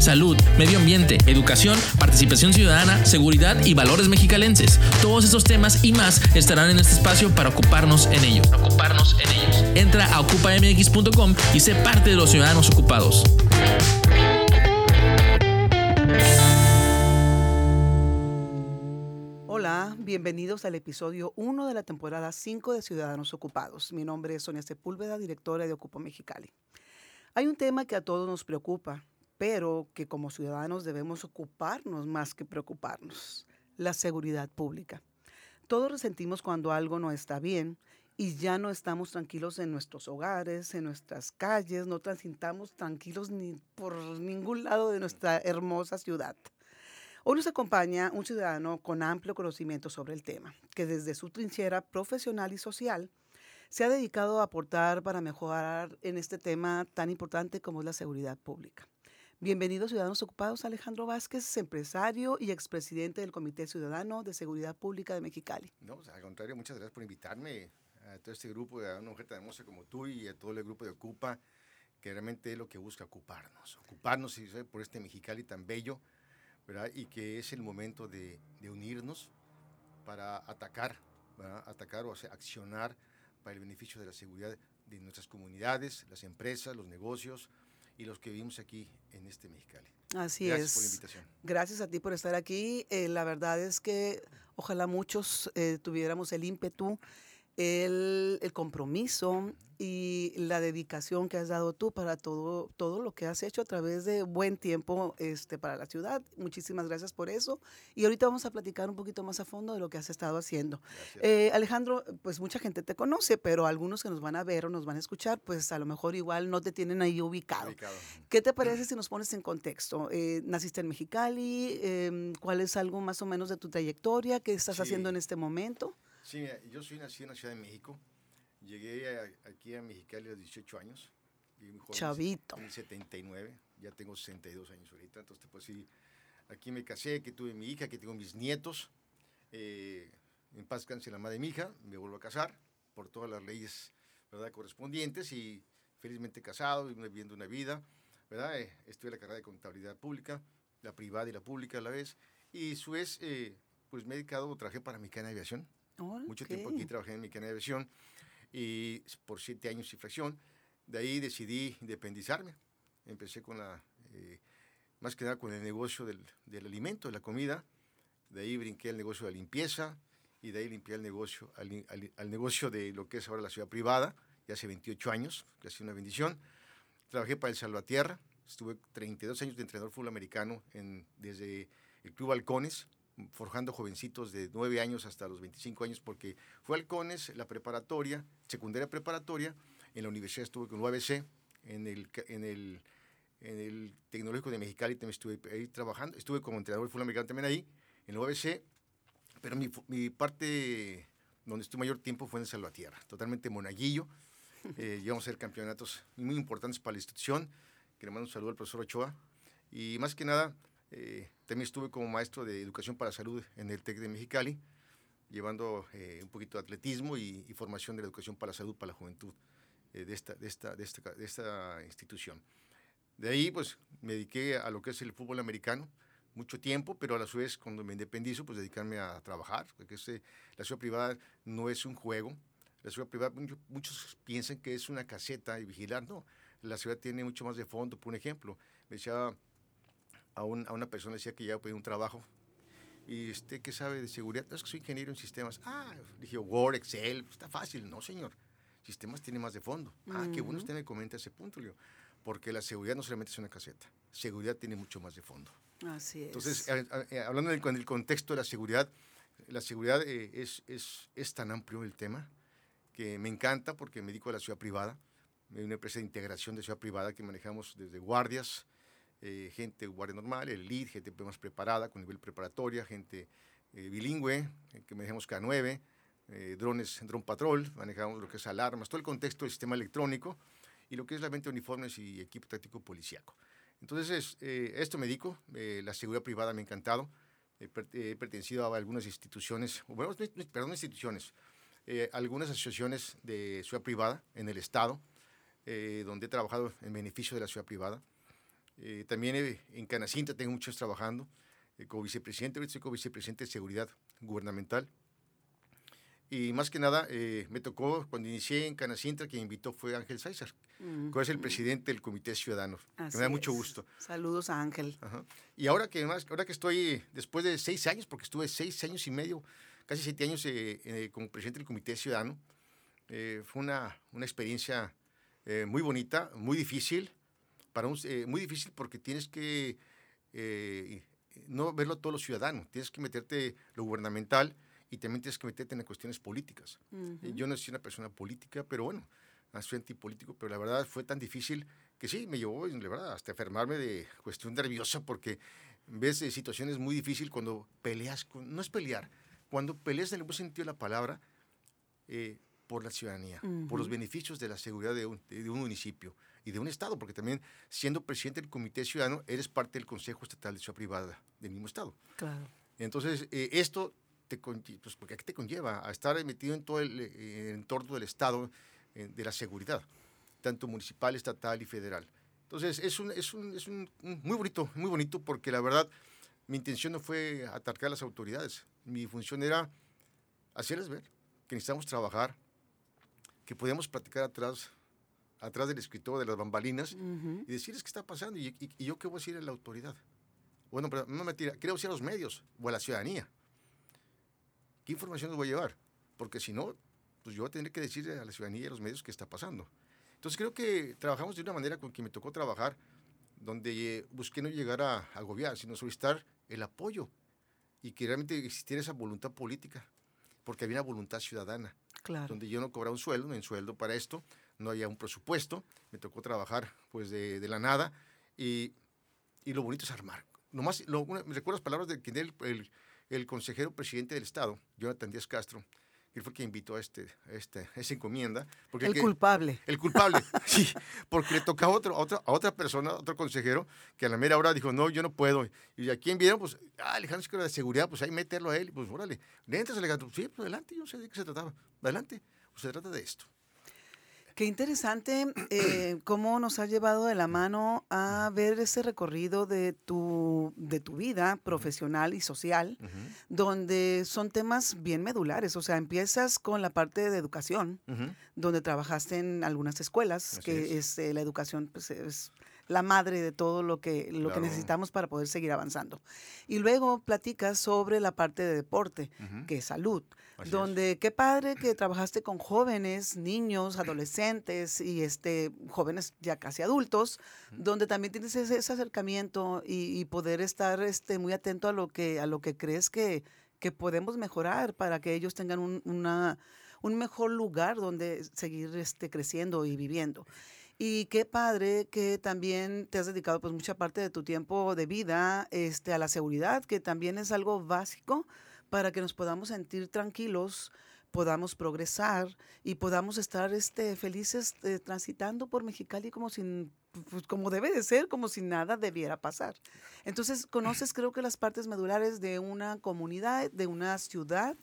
Salud, medio ambiente, educación, participación ciudadana, seguridad y valores mexicalenses. Todos estos temas y más estarán en este espacio para ocuparnos en ellos. Entra a ocupamx.com y sé parte de los ciudadanos ocupados. Hola, bienvenidos al episodio 1 de la temporada 5 de Ciudadanos Ocupados. Mi nombre es Sonia Sepúlveda, directora de Ocupa Mexicali. Hay un tema que a todos nos preocupa, pero que como ciudadanos debemos ocuparnos más que preocuparnos, la seguridad pública. Todos resentimos cuando algo no está bien y ya no estamos tranquilos en nuestros hogares, en nuestras calles, no transitamos tranquilos ni por ningún lado de nuestra hermosa ciudad. Hoy nos acompaña un ciudadano con amplio conocimiento sobre el tema, que desde su trinchera profesional y social se ha dedicado a aportar para mejorar en este tema tan importante como es la seguridad pública. Bienvenidos Ciudadanos Ocupados, Alejandro Vázquez, empresario y expresidente del Comité Ciudadano de Seguridad Pública de Mexicali. No, pues, al contrario, muchas gracias por invitarme a todo este grupo de una mujer tan hermosa como tú y a todo el grupo de Ocupa, que realmente es lo que busca ocuparnos, ocuparnos por este Mexicali tan bello, ¿verdad? Y que es el momento de, de unirnos para atacar, ¿verdad? atacar o hacer, accionar para el beneficio de la seguridad de nuestras comunidades, las empresas, los negocios y los que vivimos aquí en este Mexicali. Así Gracias es. por la invitación. Gracias a ti por estar aquí. Eh, la verdad es que ojalá muchos eh, tuviéramos el ímpetu, el, el compromiso y la dedicación que has dado tú para todo, todo lo que has hecho a través de buen tiempo este, para la ciudad. Muchísimas gracias por eso. Y ahorita vamos a platicar un poquito más a fondo de lo que has estado haciendo. Eh, Alejandro, pues mucha gente te conoce, pero algunos que nos van a ver o nos van a escuchar, pues a lo mejor igual no te tienen ahí ubicado. Ubicado. ¿Qué te parece si nos pones en contexto? Eh, ¿Naciste en Mexicali? Eh, ¿Cuál es algo más o menos de tu trayectoria? ¿Qué estás Sí. haciendo en este momento? Sí, yo soy nacido en la Ciudad de México. Llegué a- aquí a Mexicali a los 18 años. Muy joven, Chavito. En el 79, ya tengo 62 años ahorita. Entonces, pues sí, aquí me casé, que tuve mi hija, que tengo mis nietos. Eh, en paz descanse la madre de mi hija, me vuelvo a casar por todas las leyes ¿verdad? correspondientes y felizmente casado y viviendo una vida. ¿verdad? Eh, estudié la carrera de contabilidad pública, la privada y la pública a la vez. Y su vez, eh, pues me he dedicado, trabajé para Mexicana de Aviación. Mucho tiempo aquí trabajé en Mexicana de Aviación y por siete años y fracción. De ahí decidí independizarme. Empecé con la, eh, más que nada con el negocio del, del alimento, de la comida. De ahí brinqué al negocio de la limpieza y de ahí limpié el negocio, al, al- al negocio de lo que es ahora la ciudad privada, ya hace 28 años, que ha sido una bendición. Trabajé para el Salvatierra, estuve 32 años de entrenador fútbol americano en, desde el Club Halcones, forjando jovencitos de 9 años hasta los 25 años, porque fue Halcones, la preparatoria, secundaria preparatoria, en la universidad estuve con UABC, en el, en el, en el Tecnológico de Mexicali también estuve ahí trabajando, estuve como entrenador de fútbol americano también ahí, en la UABC, pero mi, mi parte donde estuve mayor tiempo fue en Salvatierra, totalmente monaguillo, eh, llegamos a hacer campeonatos muy importantes para la institución, que le mando un saludo al profesor Ochoa, y más que nada, eh, también estuve como maestro de educación para salud en el TEC de Mexicali, llevando eh, un poquito de atletismo y, y formación de la educación para la salud para la juventud eh, de, esta, de, esta, de, esta, de esta institución. De ahí, pues, me dediqué a lo que es el fútbol americano, mucho tiempo, pero a la vez, cuando me independizo, pues dedicarme a trabajar, porque este, la ciudad privada no es un juego, la ciudad privada, mucho- muchos piensan que es una caseta y vigilar, no, la ciudad tiene mucho más de fondo, por ejemplo, me decía a, un- a una persona, decía que ya pedí un trabajo, y usted qué sabe de seguridad, "No, es que soy ingeniero en sistemas, ah, dije, Word, Excel, está fácil, no señor, sistemas tiene más de fondo, ah, qué bueno usted me comenta ese punto, le digo, porque la seguridad no solamente es una caseta, seguridad tiene mucho más de fondo. Así es. Entonces, a- a- eh, hablando del, con el contexto de la seguridad, la seguridad eh, es, es, es tan amplio el tema que me encanta porque me dedico a la ciudad privada. Hay una empresa de integración de ciudad privada que manejamos desde guardias, eh, gente guardia normal, el lead, gente más preparada con nivel preparatoria, gente eh, bilingüe, eh, que manejamos K9, eh, drones, drone patrol, manejamos lo que es alarmas, todo el contexto del sistema electrónico y lo que es la venta de uniformes y equipo táctico policíaco. Entonces, eh, esto me dedico, eh, la seguridad privada me ha encantado, he pertenecido a algunas instituciones, bueno, perdón, instituciones, algunas asociaciones de ciudad privada en el Estado, donde he trabajado en beneficio de la ciudad privada. También en Canacinta tengo muchos trabajando como vicepresidente, ahorita soy como vicepresidente de seguridad gubernamental y más que nada, eh, me tocó cuando inicié en Canacintra, quien invitó fue Ángel César, que es el presidente del Comité Ciudadano. me da mucho gusto. Saludos a Ángel. Y ahora que, más, ahora que estoy, después de seis años, porque estuve seis años y medio, casi siete años eh, eh, como presidente del Comité Ciudadano, fue una, una experiencia muy bonita, muy difícil, para un, muy difícil porque tienes que no verlo todos los ciudadanos, tienes que meterte lo gubernamental y también tienes que meterte en cuestiones políticas. Yo no soy una persona política, pero bueno, soy antipolítico, pero la verdad fue tan difícil que sí, me llevó, la verdad, hasta enfermarme de cuestión nerviosa porque ves situaciones muy difíciles cuando peleas, con, no es pelear, cuando peleas en el buen sentido de la palabra eh, por la ciudadanía, por los beneficios de la seguridad de un, de un, municipio y de un Estado, porque también siendo presidente del Comité Ciudadano, eres parte del Consejo Estatal de Ciudad Privada del mismo Estado. Claro. Entonces, eh, esto pues porque qué te conlleva a estar metido en todo el, eh, entorno del Estado eh, de la seguridad, tanto municipal, estatal y federal. Entonces, es un, es un, es un, muy bonito, muy bonito porque la verdad, mi intención no fue atacar a las autoridades. Mi función era hacerles ver que necesitamos trabajar, que podíamos platicar atrás, atrás del escritorio de las bambalinas y decirles qué está pasando y, yo qué voy a decir a la autoridad. Bueno, pero no me tira, ¿qué decir a los medios o a la ciudadanía? ¿qué información nos voy a llevar? Porque si no, pues yo voy a tener que decirle a la ciudadanía y a los medios qué está pasando. Entonces creo que trabajamos de una manera con que me tocó trabajar, donde busqué no llegar a agobiar, sino solicitar el apoyo y que realmente existiera esa voluntad política, porque había una voluntad ciudadana, claro. donde yo no cobraba un sueldo, no hay sueldo para esto, no había un presupuesto, me tocó trabajar pues de, de la nada y, y, lo bonito es armar. Nomás, lo, me recuerdo las palabras de quien el, el el consejero presidente del Estado, Jonathan Díaz Castro, él fue quien invitó a, este, este, esa encomienda. Porque el culpable. El culpable, sí, porque le toca a, otro, a, otra, a otra persona, a otro consejero, que a la mera hora dijo, no, yo no puedo. Y a quién vieron, pues, ah, Alejandro de seguridad, pues ahí meterlo a él, pues órale, le entras Alejandro, sí, pues adelante, yo sé de qué se trataba, adelante, pues se trata de esto. Qué interesante eh, cómo nos ha llevado de la mano a ver ese recorrido de tu, de tu vida profesional y social, donde son temas bien medulares. O sea, empiezas con la parte de educación, donde trabajaste en algunas escuelas, que es. Eh, la educación pues, es la madre de todo lo que, lo que necesitamos para poder seguir avanzando. Y luego platicas sobre la parte de deporte, que es salud donde qué padre que trabajaste con jóvenes, niños, adolescentes y este jóvenes ya casi adultos, donde también tienes ese, acercamiento y, poder estar este muy atento a lo que a lo que crees que, que podemos mejorar para que ellos tengan un, una, un mejor lugar donde seguir este, creciendo y viviendo. Y qué padre que también te has dedicado pues mucha parte de tu tiempo de vida este, a la seguridad, que también es algo básico para que nos podamos sentir tranquilos, podamos progresar y podamos estar este, felices eh, transitando por Mexicali como sin pues, como debe de ser, como si nada debiera pasar. Entonces, conoces creo que las partes medulares de una comunidad, de una ciudad,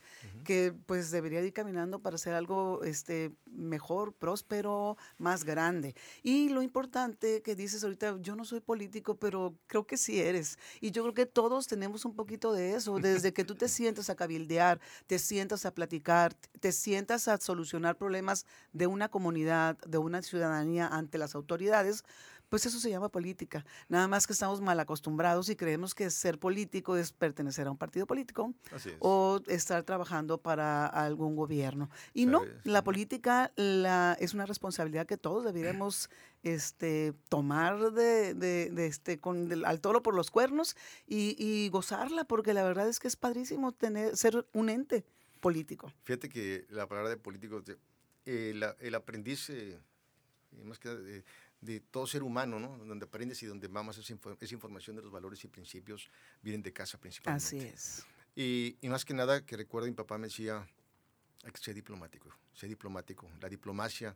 que pues debería ir caminando para ser algo este, mejor, próspero, más grande. Y lo importante que dices ahorita, yo no soy político, pero creo que sí eres. Y yo creo que todos tenemos un poquito de eso, desde que tú te sientas a cabildear, te sientas a platicar, te sientas a solucionar problemas de una comunidad, de una ciudadanía ante las autoridades, pues eso se llama política. Nada más que estamos mal acostumbrados y creemos que ser político es pertenecer a un partido político o estar trabajando para algún gobierno. Y no, la política la, es una responsabilidad que todos deberíamos este, tomar de, de, este, con al toro por los cuernos y, gozarla, porque la verdad es que es padrísimo tener, ser un ente político. Fíjate que la palabra de político, eh, el aprendiz, eh, más que eh, de todo ser humano, ¿no? Donde aprendes y donde mamas esa, esa, información de los valores y principios vienen de casa principalmente. Así es. Y, y, más que nada, que recuerdo, mi papá me decía, hay que ser diplomático, ser diplomático. La diplomacia,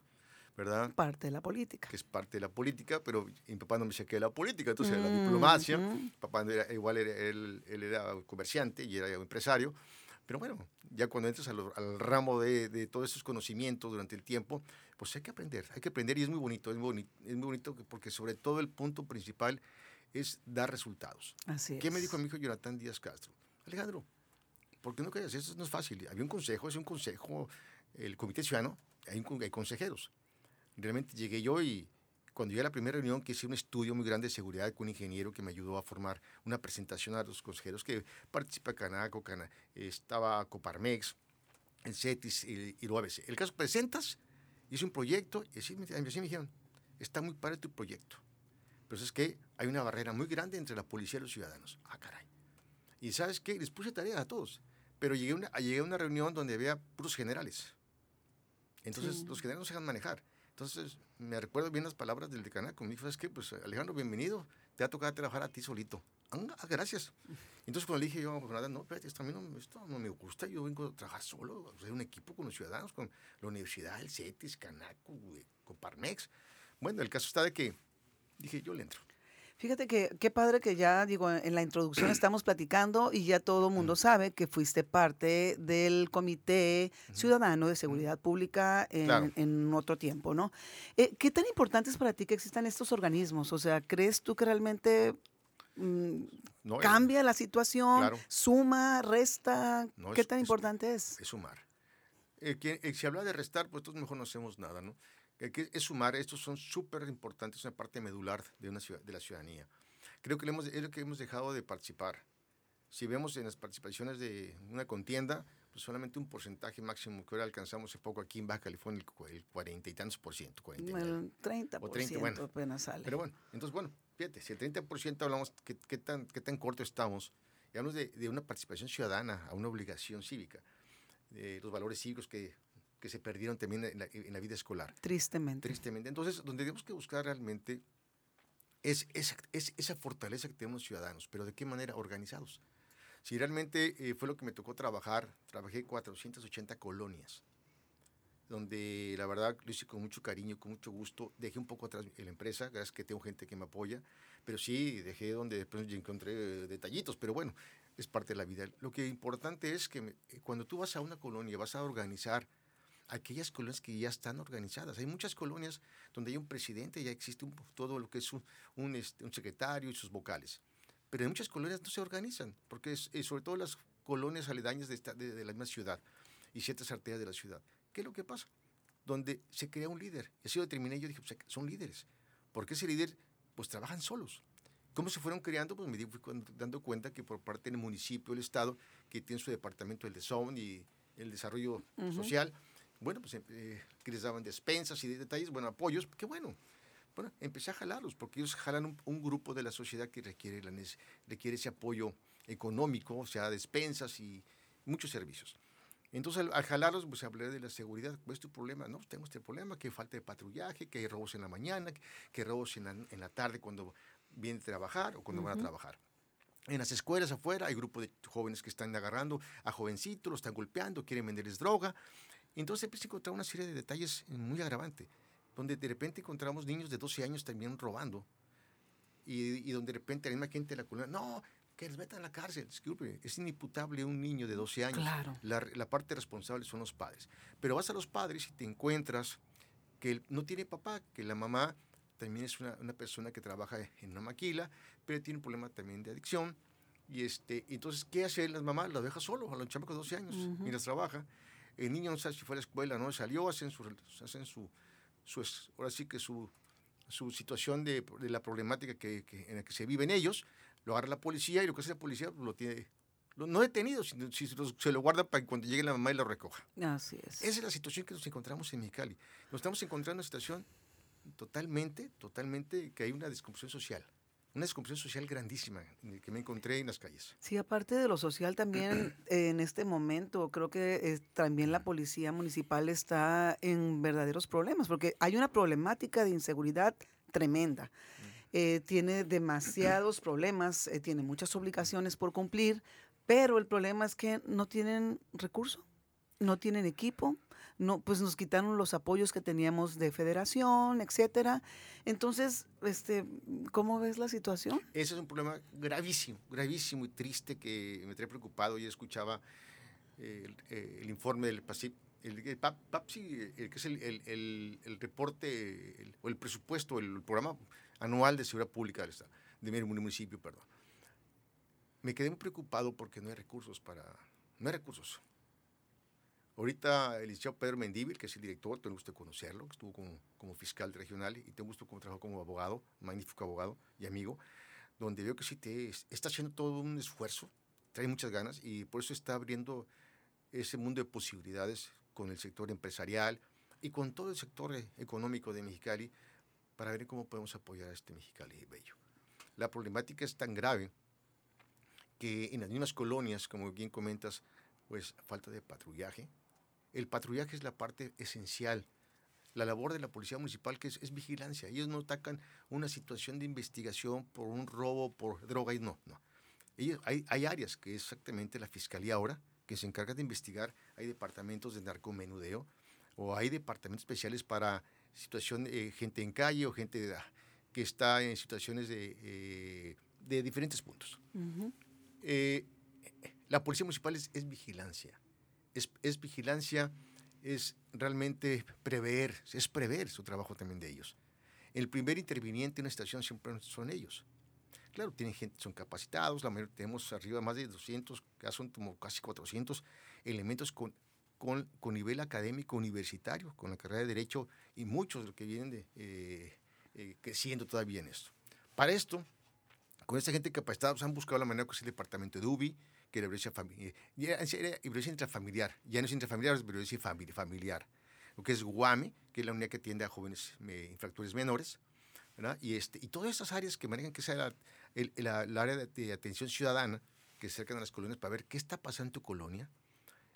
¿verdad? Parte de la política. Que es parte de la política, pero mi papá no me saqué de la política, entonces la diplomacia. Papá era, igual era, él, él, era comerciante y era empresario. Pero bueno, ya cuando entras al, al ramo de, de, todos esos conocimientos durante el tiempo, pues hay que aprender, hay que aprender y es muy bonito, es muy bonito, es muy bonito porque sobre todo el punto principal es dar resultados. Así ¿Qué es. me dijo mi hijo Jonathan Díaz Castro? Alejandro, ¿por qué no callas? Eso no es fácil. Había un consejo, es un consejo, el Comité Ciudadano, hay, un, hay consejeros. Realmente llegué yo y cuando llegué a la primera reunión, que hice un estudio muy grande de seguridad con un ingeniero que me ayudó a formar una presentación a los consejeros que participa Canaco, Cana, estaba Coparmex, el CETIS y, y lo ABC. El caso, presentas, hice un proyecto y así, así me dijeron, está muy padre tu proyecto. Pero es que hay una barrera muy grande entre la policía y los ciudadanos. Ah, caray. Y ¿sabes qué? Les puse tarea a todos. Pero llegué a una, llegué a una reunión donde había puros generales. Entonces, sí. los generales no se dejan manejar. Entonces, me recuerdo bien las palabras del decanato. Dijo, ¿sabes qué? Pues, Alejandro, bienvenido. Te va a tocar trabajar a ti solito. Ah, gracias. Entonces, cuando le dije yo, pues nada, no, espérate, esto a mí no, esto no me gusta. Yo vengo a trabajar solo, hacer un equipo con los ciudadanos, con la universidad, el CETIS, Canaco, con Parmex. Bueno, el caso está de que dije, yo le entro. Fíjate que qué padre que ya, digo, en la introducción estamos platicando y ya todo el mundo sabe que fuiste parte del Comité Ciudadano de Seguridad Pública en, Claro. en otro tiempo, ¿no? Eh, ¿Qué tan importante es para ti que existan estos organismos? O sea, ¿crees tú que realmente mm, No, cambia la situación? claro. ¿Suma? ¿Resta? No, ¿Qué es- tan importante es? es sumar. Eh, que- eh, si habla de restar, pues entonces mejor no hacemos nada, ¿no? Que es sumar, estos son súper importantes, es una parte medular de, una ciudad, de la ciudadanía. Creo que hemos, es lo que hemos dejado de participar. Si vemos en las participaciones de una contienda, pues solamente un porcentaje máximo que ahora alcanzamos hace poco aquí en Baja California, el cu- el cuarenta y tantos por ciento, 49. El 30%, O 30, bueno. apenas sale. Pero bueno, entonces, bueno, fíjate, si el 30% hablamos, ¿qué, qué tan, ¿qué tan corto estamos? Y hablamos de, de una participación ciudadana a una obligación cívica, de los valores cívicos que, que se perdieron también en la, en la vida escolar, Tristemente. tristemente. Entonces, donde tenemos que buscar realmente es esa, es esa fortaleza que tenemos los ciudadanos, pero ¿de qué manera? Organizados. Si realmente eh, fue lo que me tocó trabajar, trabajé 480 colonias, donde la verdad lo hice con mucho cariño, con mucho gusto. Dejé un poco atrás la empresa, gracias que tengo gente que me apoya, pero sí dejé donde después encontré eh, detallitos, pero bueno, es parte de la vida. Lo que importante es que eh, cuando tú vas a una colonia, vas a organizar aquellas colonias que ya están organizadas. Hay muchas colonias donde hay un presidente, ya existe un- todo lo que es un, un, este, un secretario y sus vocales. Pero en muchas colonias no se organizan, porque es, eh, sobre todo las colonias aledañas de, esta- de- de la misma ciudad y ciertas arterias de la ciudad. ¿Qué es lo que pasa? Donde se crea un líder. Y así lo determiné, yo dije, pues son líderes. Porque ese líder, pues trabajan solos. ¿Cómo se fueron creando? Pues me di- fui dando cuenta que por parte del municipio, el Estado, que tiene su departamento del DESON y el desarrollo social, bueno, pues eh, que les daban despensas y detalles, bueno, apoyos, qué bueno. Bueno, empecé a jalarlos, porque ellos jalan un, un grupo de la sociedad que requiere, la, requiere ese apoyo económico, o sea, despensas y muchos servicios. Entonces, al, al jalarlos, pues hablé de la seguridad. ¿Cuál es tu problema? No, tengo este problema, que falta de patrullaje, que hay robos en la mañana, que, que robos en la, en la tarde cuando vienen a trabajar o cuando van a trabajar. En las escuelas afuera hay grupos de jóvenes que están agarrando a jovencitos, los están golpeando, quieren venderles droga. Entonces empieza a encontrar una serie de detalles muy agravantes, donde de repente encontramos niños de 12 años también robando, y, y donde de repente la misma gente de la colonia, no, que les metan a la cárcel. Disculpe, es inimputable un niño de 12 años. Claro. La, la parte responsable son los padres. Pero vas a los padres y te encuentras que no tiene papá, que la mamá también es una, una persona que trabaja en una maquila, pero tiene un problema también de adicción. Y este, entonces, ¿qué hace las mamás? Lo deja solo a los chamacos de 12 años mientras trabaja. El niño no sabe si fue a la escuela, no salió, hacen su, hacen su, su ahora sí que su, su situación de, de la problemática que, que- en la que se viven ellos, lo agarra la policía y lo que hace la policía pues, lo tiene, lo- no detenido, sino si se lo, se lo guarda para que cuando llegue la mamá y lo recoja. Así es. Esa es la situación que nos encontramos en Mexicali. Nos estamos encontrando en una situación totalmente, totalmente, que hay una descomposición social. Una descomposición social grandísima que me encontré en las calles. Sí, aparte de lo social, también en este momento creo que también la policía municipal está en verdaderos problemas, porque hay una problemática de inseguridad tremenda. Eh, tiene demasiados problemas, eh, tiene muchas obligaciones por cumplir, pero el problema es que no tienen recursos. no tienen equipo, no, pues nos quitaron los apoyos que teníamos de federación, etcétera. Entonces, este, ¿cómo ves la situación? Ese es un problema gravísimo, gravísimo y triste que me trae preocupado. y escuchaba el, el, informe del PASIP, el, el PAPSI, el, que es el, el reporte o el presupuesto, el programa anual de seguridad pública del Estado, de mi municipio, perdón. Me quedé muy preocupado porque no hay recursos para, no hay recursos. Ahorita el licenciado Pedro Mendíbil, que es el director, tengo gusto de conocerlo, que estuvo como, como fiscal regional y tengo gusto como trabajó como abogado, magnífico abogado y amigo, donde veo que sí te está haciendo todo un esfuerzo, trae muchas ganas y por eso está abriendo ese mundo de posibilidades con el sector empresarial y con todo el sector económico de Mexicali para ver cómo podemos apoyar a este Mexicali bello. La problemática es tan grave que en las mismas colonias, como bien comentas, pues falta de patrullaje, el patrullaje es la parte esencial. La labor de la policía municipal que es, vigilancia. Ellos no atacan una situación de investigación por un robo, por droga y no, no. Ellos, hay, hay áreas que es exactamente la fiscalía ahora que se encarga de investigar. Hay departamentos de narcomenudeo o hay departamentos especiales para situación de gente en calle o gente que está en situaciones de, eh, de diferentes puntos. Eh, la policía municipal es, es vigilancia es, vigilancia, es realmente prever, es prever su trabajo también de ellos. El primer interviniente en una estación siempre son ellos. Claro, tienen gente, son capacitados, la mayoría, tenemos arriba más de 200, son como casi 400 elementos con, con, con, nivel académico universitario, con la carrera de Derecho y muchos de los que vienen de, eh, eh, creciendo todavía en esto. Para esto, con esta gente capacitada, pues, han buscado la manera que es el departamento de UBI, que era violencia familiar. Era, violencia intrafamiliar, ya no es intrafamiliar, es violencia familiar. Lo que es GUAME, que es la unidad que atiende a jóvenes infractores menores, ¿verdad? Y, este, y todas esas áreas que manejan, que sea la, el, área de, atención ciudadana, que se acercan a las colonias para ver qué está pasando en tu colonia,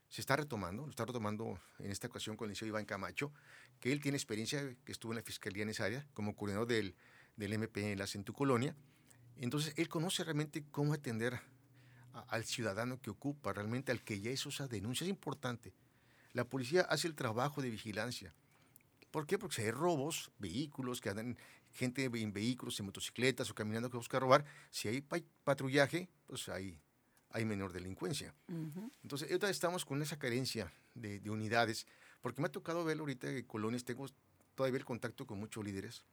se está retomando, lo está retomando en esta ocasión con el licenciado Iván Camacho, que él tiene experiencia, que estuvo en la fiscalía en esa área, como coordinador del, del MP en tu colonia. Entonces, él conoce realmente cómo atender al ciudadano que ocupa, realmente al que ya hizo esa denuncia. Es importante. La policía hace el trabajo de vigilancia. ¿Por qué? Porque si hay robos, vehículos, que andan gente en vehículos, en motocicletas o caminando que busca robar, si hay patrullaje, pues hay, hay menor delincuencia. Entonces, ahorita estamos con esa carencia de, unidades, porque me ha tocado ver ahorita en colonias, tengo todavía el contacto con muchos líderes,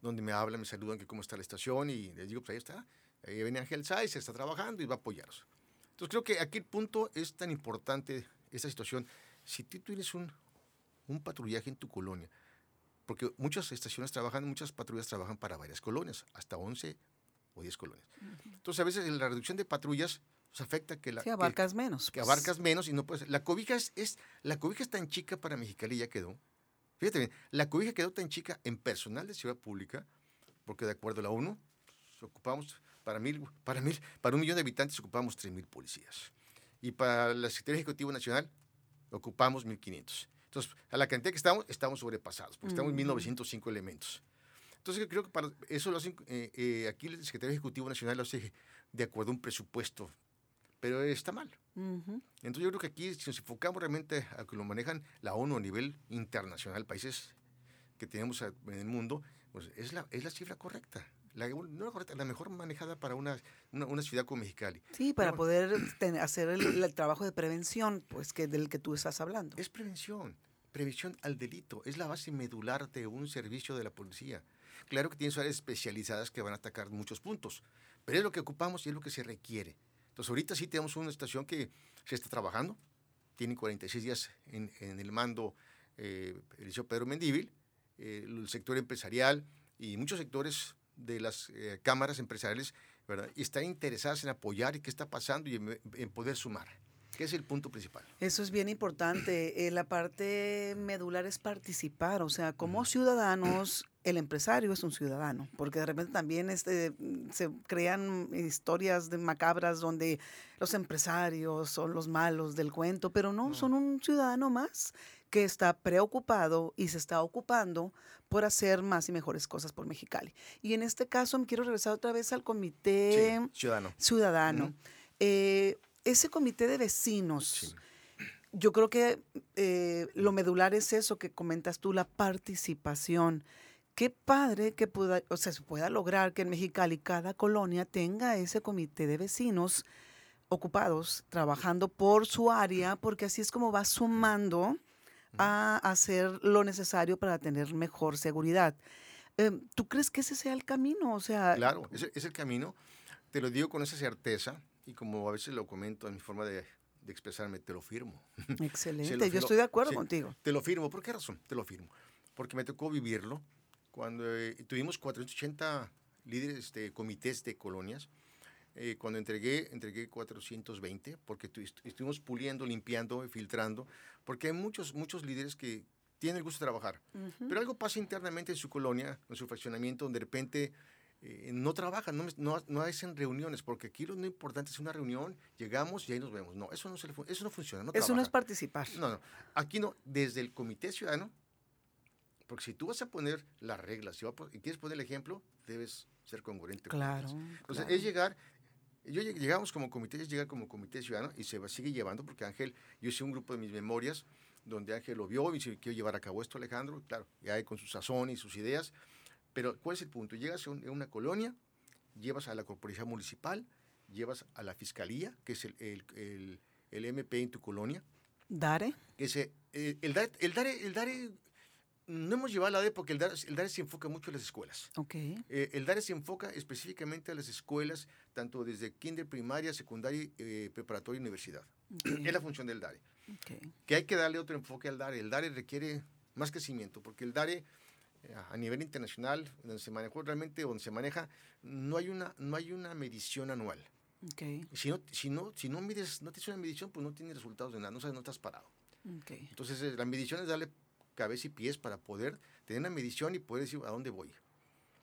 donde me hablan, me saludan que cómo está la estación y les digo, pues ahí está, Ahí viene Ángel Sáez, está trabajando y va a apoyarlos. Entonces creo que aquí el punto es tan importante, esta situación. Si tú tienes un, un patrullaje en tu colonia, porque muchas estaciones trabajan, muchas patrullas trabajan para varias colonias, hasta 11 o 10 colonias. Entonces a veces la reducción de patrullas pues, afecta que la... Que abarcas menos. Que pues. abarcas menos y no puedes... La cobija es, es, la cobija es tan chica para Mexicali, ya quedó. Fíjate bien, la cobija quedó tan chica en personal de ciudad pública, porque de acuerdo a la ONU, pues, ocupamos para, mil, para, mil, para un millón de habitantes ocupamos 3.000 policías. Y para la Secretaría Ejecutiva Nacional ocupamos 1.500. Entonces, a la cantidad que estamos, estamos sobrepasados, porque estamos en 1.905 elementos. Entonces, creo que para eso lo hacen, eh, eh, aquí el Secretario Ejecutivo Nacional lo hace de acuerdo a un presupuesto, pero está mal. Entonces, yo creo que aquí, si nos enfocamos realmente a que lo manejan la ONU a nivel internacional, países que tenemos en el mundo, pues es la, es la cifra correcta la, no la mejor manejada para una, una, ciudad como Mexicali. Sí, para poder hacer el, trabajo de prevención, pues que del que tú estás hablando. Es prevención, prevención al delito, es la base medular de un servicio de la policía. Claro que tiene áreas especializadas que van a atacar muchos puntos, pero es lo que ocupamos y es lo que se requiere. Entonces ahorita sí tenemos una estación que se está trabajando, tiene 46 días en, en el mando eh, el señor Pedro Mendíbil, eh, el sector empresarial y muchos sectores de las eh, cámaras empresariales ¿verdad? y están interesadas en apoyar y qué está pasando y en, poder sumar. ¿Qué es el punto principal? Eso es bien importante. Eh, la parte medular es participar, o sea, como ciudadanos, el empresario es un ciudadano, porque de repente también este, se crean historias de macabras donde los empresarios son los malos del cuento, pero no, son un ciudadano más que está preocupado y se está ocupando por hacer más y mejores cosas por Mexicali. Y en este caso me quiero regresar otra vez al comité ciudadano. ciudadano. Eh, ese comité de vecinos, yo creo que eh, lo medular es eso que comentas tú, la participación. Qué padre que pueda, o sea, se pueda lograr que en Mexicali cada colonia tenga ese comité de vecinos ocupados trabajando por su área, porque así es como va sumando a hacer lo necesario para tener mejor seguridad. Em, ¿Tú crees que ese sea el camino? O sea, claro, ese es el camino. Te lo digo con esa certeza y como a veces lo comento en mi forma de, expresarme, te lo firmo. Excelente, yo estoy de acuerdo contigo. Te lo firmo. ¿Por qué razón? Te lo firmo. Porque me tocó vivirlo cuando eh, tuvimos 480 líderes de comités de colonias. Eh, cuando entregué, entregué 420 porque estuvimos puliendo, limpiando, filtrando, porque hay muchos, muchos líderes que tienen el gusto de trabajar. Pero algo pasa internamente en su colonia, en su fraccionamiento, donde de repente eh, no trabajan, no, no, no, hacen reuniones, porque aquí lo importante es una reunión, llegamos y ahí nos vemos. No, eso no, se eso no funciona. No eso no es participar. No, no. Aquí no, desde el Comité Ciudadano, porque si tú vas a poner las reglas y quieres poner el ejemplo, debes ser congruente. Claro. Entonces, es llegar, yo llegamos como comité, es llegar como comité ciudadano y se va, sigue llevando, porque Ángel, yo hice un grupo de mis memorias donde Ángel lo vio y dice, quiero llevar a cabo esto, Alejandro, claro, ya con su sazón y sus ideas, pero ¿cuál es el punto? Llegas a, una colonia, llevas a la corporación municipal, llevas a la fiscalía, que es el, el, el, MP en tu colonia. ¿Dare? Que eh, el, DARE, el, DARE, el DARE, no hemos llevado la DARE porque el DARE, el DARE se enfoca mucho en las escuelas. Okay. Eh, el DARE se enfoca específicamente a las escuelas, tanto desde kinder, primaria, secundaria, eh, preparatoria y universidad. Es la función del DARE. Okay. Que hay que darle otro enfoque al DARE. El DARE requiere más crecimiento, porque el DARE a nivel internacional, donde se manejó realmente, donde se maneja, no hay una, no hay una medición anual. Okay. Si no, si no, si no mides, no tienes una medición, pues no tienes resultados de nada, no sabes, no estás parado. Okay. Entonces, eh, la medición es darle cabeza y pies para poder tener una medición y poder decir a dónde voy.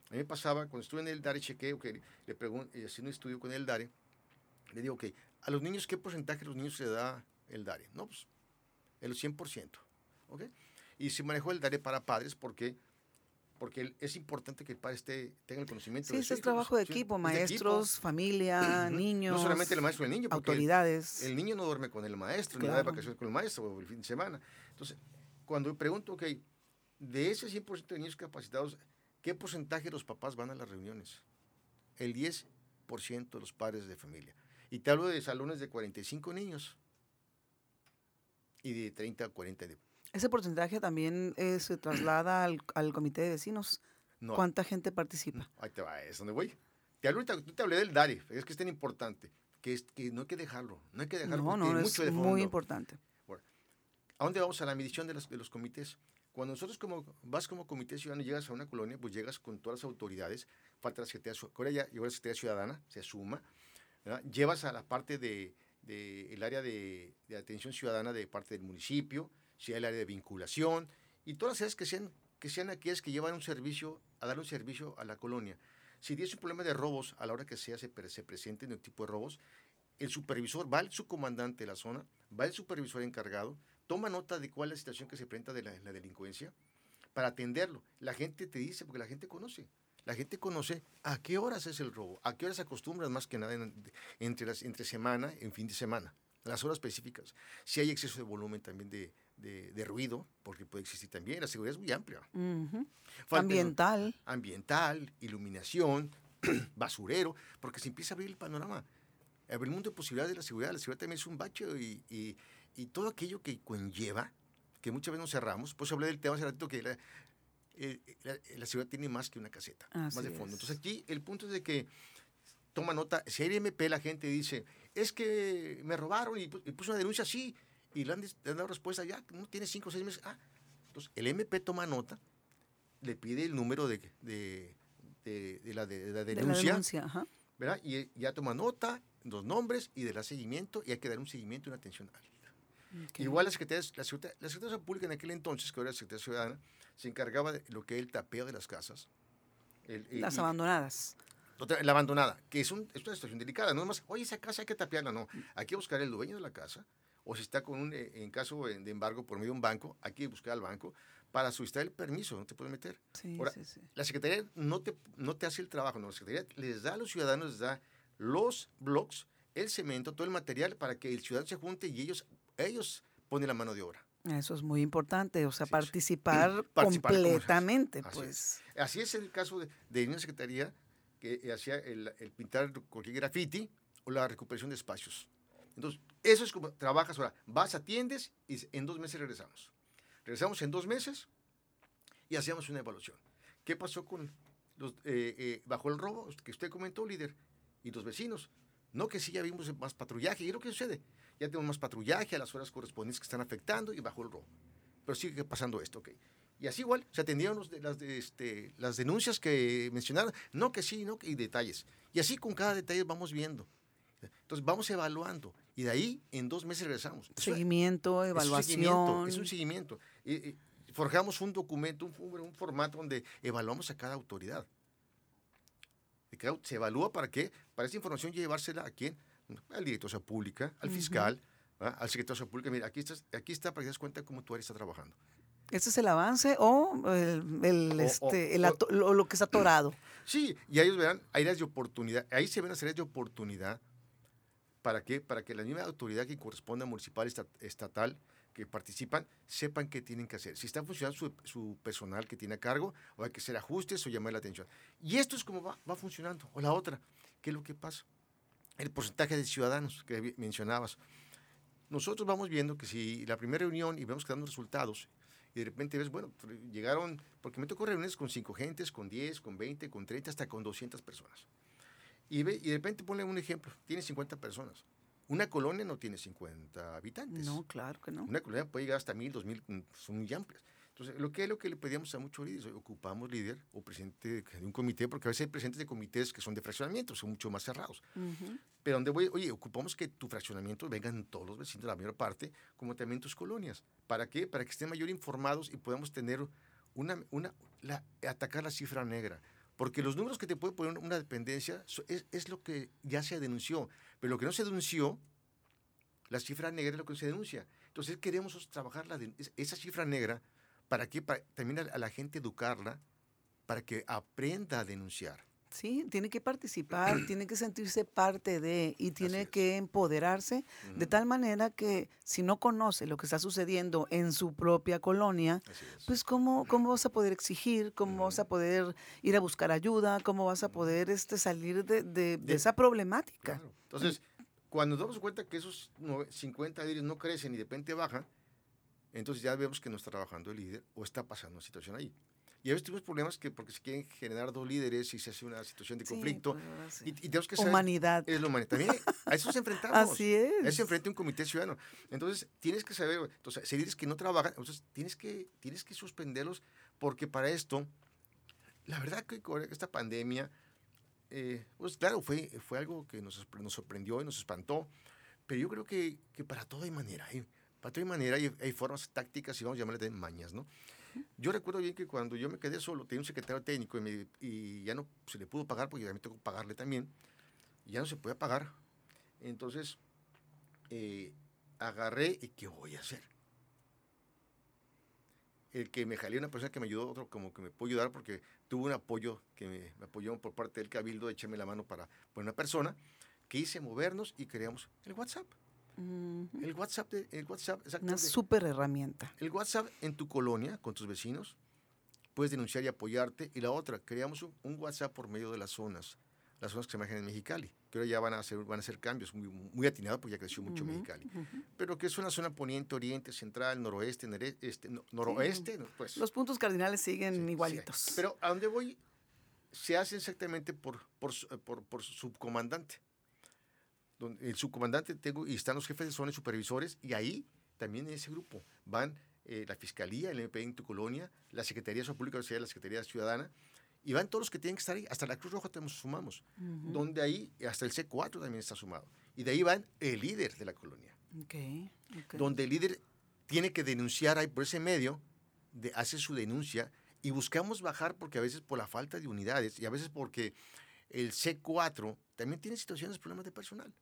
A mí me pasaba, cuando estuve en el DARE, chequeo, que le pregunto, haciendo un estudio con el DARE, le digo, ok, a los niños, ¿qué porcentaje de los niños se da el DARE? No, pues, el 100%. ¿Ok? Y se manejó el DARE para padres porque porque es importante que el padre esté, tenga el conocimiento. Sí, ese es trabajo de equipo, maestros, familia, niños. No solamente el maestro y el niño, autoridades. El, niño no duerme con el maestro, ni va de vacaciones con el maestro o el fin de semana. Entonces, cuando pregunto, ok, de ese 100% de niños capacitados, ¿qué porcentaje de los papás van a las reuniones? El 10% de los padres de familia. Y te hablo de salones de 45 niños y de 30 a 40 de ¿Ese porcentaje también eh, se traslada al, al, comité de vecinos? ¿Cuánta gente participa? Ahí te va, es donde voy. Te, te hablé del DARE, es que es tan importante, que, es, que no hay que dejarlo, no hay que dejarlo no, no, es muy importante. ¿A dónde vamos? A la medición de los, de los comités. Cuando nosotros como, vas como comité ciudadano y llegas a una colonia, pues llegas con todas las autoridades, falta la Secretaría, ahora ya llegó la Secretaría Ciudadana, se suma, llevas a la parte de, de el área de, de atención ciudadana de parte del municipio, si hay el área de vinculación y todas las áreas que sean, que sean aquellas que llevan un servicio, a dar un servicio a la colonia. Si tienes un problema de robos a la hora que sea se, se presenten el tipo de robos, el supervisor va al subcomandante de la zona, va el supervisor encargado, toma nota de cuál es la situación que se presenta de la, delincuencia para atenderlo. La gente te dice, porque la gente conoce. La gente conoce a qué horas es el robo, a qué horas acostumbras más que nada entre, las, entre semana, en fin de semana, las horas específicas. Si hay exceso de volumen también de, de, ruido, porque puede existir también, la seguridad es muy amplia. Ambiental. Ambiental, iluminación, basurero, porque se empieza a abrir el panorama. el mundo de posibilidades de la seguridad, la seguridad también es un bache y, y, todo aquello que conlleva, que muchas veces nos cerramos, pues hablé del tema hace ratito que la, eh, la, seguridad tiene más que una caseta, más de fondo. Entonces aquí el punto es de que toma nota, si hay MP la gente dice, es que me robaron y, y puso una denuncia, sí, y le han, dado respuesta ya, no tiene cinco o seis meses. Ah, entonces el MP toma nota, le pide el número de, de, de, la, de la, denuncia, ¿verdad? Y ya toma nota, los nombres y de la seguimiento, y hay que dar un seguimiento y una atención Igual la Secretaría, la, Secretaría, la Secretaría Pública en aquel entonces, que era la Secretaría Ciudadana, se encargaba de lo que es el tapeo de las casas. las abandonadas. La abandonada, que es, un, es una situación delicada. No es más, oye, esa casa hay que tapearla. No, hay que buscar el dueño de la casa, o si está con un, eh, en caso de embargo por medio de un banco, hay que buscar al banco para solicitar el permiso, no te puedes meter. Sí, sí, sí. La Secretaría no te, no te hace el trabajo, no, la Secretaría les da a los ciudadanos, les da los blogs, el cemento, todo el material para que el ciudadano se junte y ellos, ellos pone la mano de obra. Eso es muy importante, o sea, participar, completamente, pues. Así es el caso de, de una secretaría que eh, hacía el, el, pintar cualquier graffiti o la recuperación de espacios. Entonces, eso es como trabajas ahora. Vas, atiendes y en dos meses regresamos. Regresamos en dos meses y hacíamos una evaluación. ¿Qué pasó con los, eh, eh, bajo el robo que usted comentó, líder? Y los vecinos. No que sí ya vimos más patrullaje. ¿Y lo que sucede? Ya tenemos más patrullaje a las horas correspondientes que están afectando y bajo el robo. Pero sigue pasando esto, ¿ok? Y así igual, se atendieron los de, las, de, este, las denuncias que mencionaron. No que sí, no que y detalles. Y así con cada detalle vamos viendo. Entonces vamos evaluando y de ahí en dos meses regresamos. Seguimiento, evaluación. Es un seguimiento. Es un seguimiento. Y, forjamos un documento, un, un, formato donde evaluamos a cada autoridad. Se evalúa para qué? Para esa información llevársela a quién? Al director de pública, al fiscal, al secretario de pública. Mira, aquí, estás, aquí está para que te des cuenta cómo tu área está trabajando. ¿Ese es el avance o, el, este, lo, que está atorado? Sí, y ellos verán áreas de oportunidad. Ahí se ven las áreas de oportunidad. ¿Para qué? Para que la misma autoridad que corresponde a municipal, estatal, que participan, sepan qué tienen que hacer. Si está funcionando su, su, personal que tiene a cargo, o hay que hacer ajustes o llamar la atención. Y esto es como va, va funcionando. O la otra, ¿qué es lo que pasa? El porcentaje de ciudadanos que mencionabas. Nosotros vamos viendo que si la primera reunión y vemos que dando resultados, y de repente ves, bueno, pues, llegaron, porque me tocó reuniones con cinco gentes, con 10, con 20, con 30, hasta con 200 personas. Y, ve, y de repente ponle un ejemplo, tiene 50 personas. Una colonia no tiene 50 habitantes. No, claro que no. Una colonia puede llegar hasta 1000, 2000, mm, son muy amplias. Entonces, lo que es lo que le pedíamos a muchos líderes, ocupamos líder o presidente de un comité, porque a veces hay presidentes de comités que son de fraccionamiento, son mucho más cerrados. Pero donde voy, oye, ocupamos que tu fraccionamiento vengan todos los vecinos, la mayor parte, como también tus colonias. ¿Para qué? Para que estén mayor informados y podamos tener una, una la, atacar la cifra negra. Porque los números que te puede poner una dependencia es, es, lo que ya se denunció. Pero lo que no se denunció, la cifra negra es lo que se denuncia. Entonces queremos trabajar esa cifra negra ¿Para? Para también a, la gente educarla para que aprenda a denunciar. Sí, tiene que participar, tiene que sentirse parte de y tiene que empoderarse de tal manera que si no conoce lo que está sucediendo en su propia colonia, pues ¿cómo, cómo vas a poder exigir, cómo vas a poder ir a buscar ayuda, cómo vas a poder este, salir de, de, esa problemática. Entonces, cuando nos damos cuenta que esos 50 líderes no crecen y de repente bajan, entonces ya vemos que no está trabajando el líder o está pasando una situación ahí. Y a veces tenemos problemas que porque se quieren generar dos líderes y se hace una situación de conflicto. Pues, y, tenemos que saber, humanidad. Es la humanidad. También a eso se enfrentamos. Así es. A eso se enfrenta un comité ciudadano. Entonces tienes que saber, entonces, si líderes que no trabajan, entonces tienes que, tienes que suspenderlos porque para esto, la verdad que con esta pandemia, eh, pues claro, fue, fue algo que nos, nos sorprendió y nos espantó, pero yo creo que, que para todo hay manera. ¿eh? Para otra manera hay, hay, formas tácticas y vamos a llamarle de mañas, ¿no? Yo recuerdo bien que cuando yo me quedé solo, tenía un secretario técnico y, ya no se le pudo pagar porque ya me tengo que pagarle también. Y ya no se podía pagar. Entonces, eh, agarré y ¿qué voy a hacer? El que me jalé una persona que me ayudó, otro como que me pudo ayudar porque tuvo un apoyo que me, me apoyó por parte del cabildo de echarme la mano para una persona que hice movernos y creamos el WhatsApp. El WhatsApp, el WhatsApp Una súper herramienta. El WhatsApp en tu colonia, con tus vecinos, puedes denunciar y apoyarte. Y la otra, creamos un, WhatsApp por medio de las zonas, las zonas que se manejan en Mexicali, que ahora ya van a hacer, van a hacer cambios muy, muy atinados porque ya creció mucho Mexicali. Pero que es una zona poniente, oriente, central, noroeste, este, noroeste. Pues. Los puntos cardinales siguen igualitos. Pero a dónde voy, se hace exactamente por, por, por, por subcomandante el subcomandante tengo, y están los jefes de zona y supervisores, y ahí también en ese grupo van eh, la Fiscalía, el MP en tu colonia, la Secretaría de Salud Pública, la Secretaría Ciudadana, y van todos los que tienen que estar ahí, hasta la Cruz Roja tenemos, sumamos, donde ahí, hasta el C4 también está sumado, y de ahí van el líder de la colonia, donde el líder tiene que denunciar ahí por ese medio, de, hace su denuncia, y buscamos bajar porque a veces por la falta de unidades, y a veces porque el C4 también tiene situaciones, problemas de personal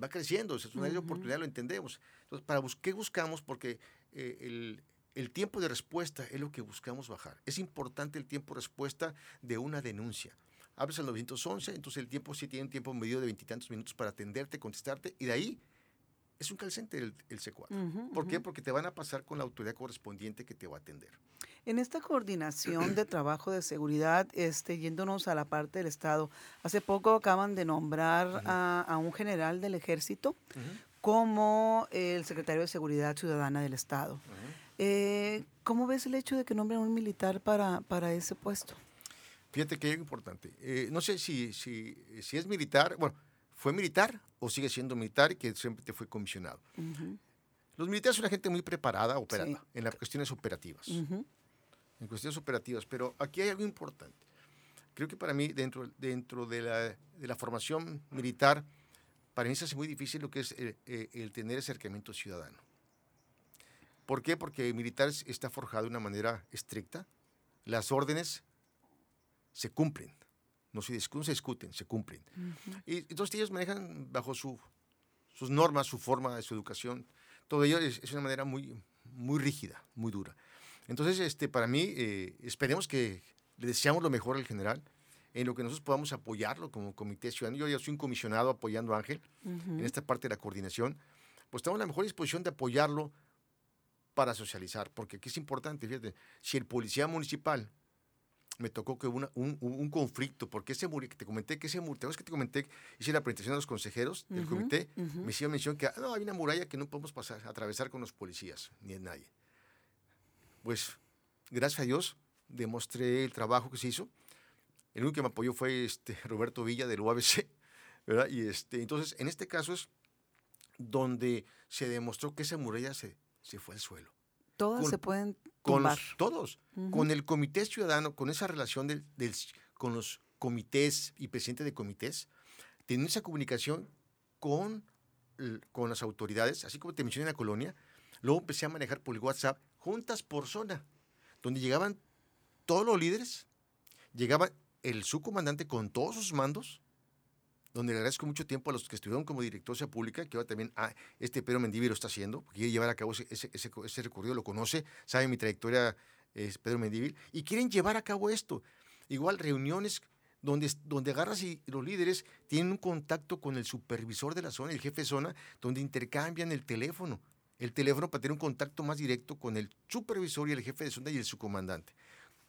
va creciendo, es una oportunidad, lo entendemos. Entonces, para ¿qué buscamos? Porque eh, el, el, tiempo de respuesta es lo que buscamos bajar. Es importante el tiempo de respuesta de una denuncia. Abres al 911, entonces el tiempo sí tiene un tiempo medido de veintitantos minutos para atenderte, contestarte, y de ahí es un call center el, C4. ¿Por qué? Porque te van a pasar con la autoridad correspondiente que te va a atender. En esta coordinación de trabajo de seguridad, este, yéndonos a la parte del Estado, hace poco acaban de nombrar a, un general del ejército como el secretario de Seguridad Ciudadana del Estado. Eh, ¿Cómo ves el hecho de que nombren a un militar para, para ese puesto? Fíjate que es importante. Eh, no sé si, si, si es militar, bueno, fue militar o sigue siendo militar y que siempre te fue comisionado. Los militares son una gente muy preparada operada, en las cuestiones operativas. En cuestiones operativas. Pero aquí hay algo importante. Creo que para mí, dentro, dentro de, la, de la formación militar, para mí se hace muy difícil lo que es el, eh, el, tener acercamiento ciudadano. ¿Por qué? Porque el militar está forjado de una manera estricta. Las órdenes se cumplen no se, discuten, se cumplen. Y entonces ellos manejan bajo su, sus normas, su forma, su educación. Todo ello es, una manera muy, muy rígida, muy dura. Entonces, este, para mí, eh, esperemos que le deseamos lo mejor al general, en lo que nosotros podamos apoyarlo como comité ciudadano. Yo ya soy un comisionado apoyando a Ángel en esta parte de la coordinación. Pues estamos en la mejor disposición de apoyarlo para socializar, porque aquí es importante, fíjate, si el policía municipal me tocó que hubo un, un, conflicto, porque ese que te comenté que ese muro, ¿te que te comenté? Hice la presentación a los consejeros del comité, me hicieron mención que ah, no, hay una muralla que no podemos pasar, atravesar con los policías, ni en nadie. Pues, gracias a Dios, demostré el trabajo que se hizo. El único que me apoyó fue este, Roberto Villa del UABC, ¿verdad? Y este, entonces, en este caso es donde se demostró que esa muralla se, se fue al suelo. Todas se pueden con todos, con el comité ciudadano, con esa relación del, con los comités y presidentes de comités, teniendo esa comunicación con, con las autoridades, así como te mencioné en la colonia, luego empecé a manejar por el WhatsApp juntas por zona, donde llegaban todos los líderes, llegaba el subcomandante con todos sus mandos, donde le agradezco mucho tiempo a los que estuvieron como directora pública, que ahora también a este Pedro Mendívil lo está haciendo, quiere llevar a cabo ese, recorrido, lo conoce, sabe mi trayectoria, es Pedro Mendívil, y quieren llevar a cabo esto. Igual reuniones donde, donde agarras y los líderes tienen un contacto con el supervisor de la zona, el jefe de zona, donde intercambian el teléfono, el teléfono para tener un contacto más directo con el supervisor y el jefe de zona y el subcomandante.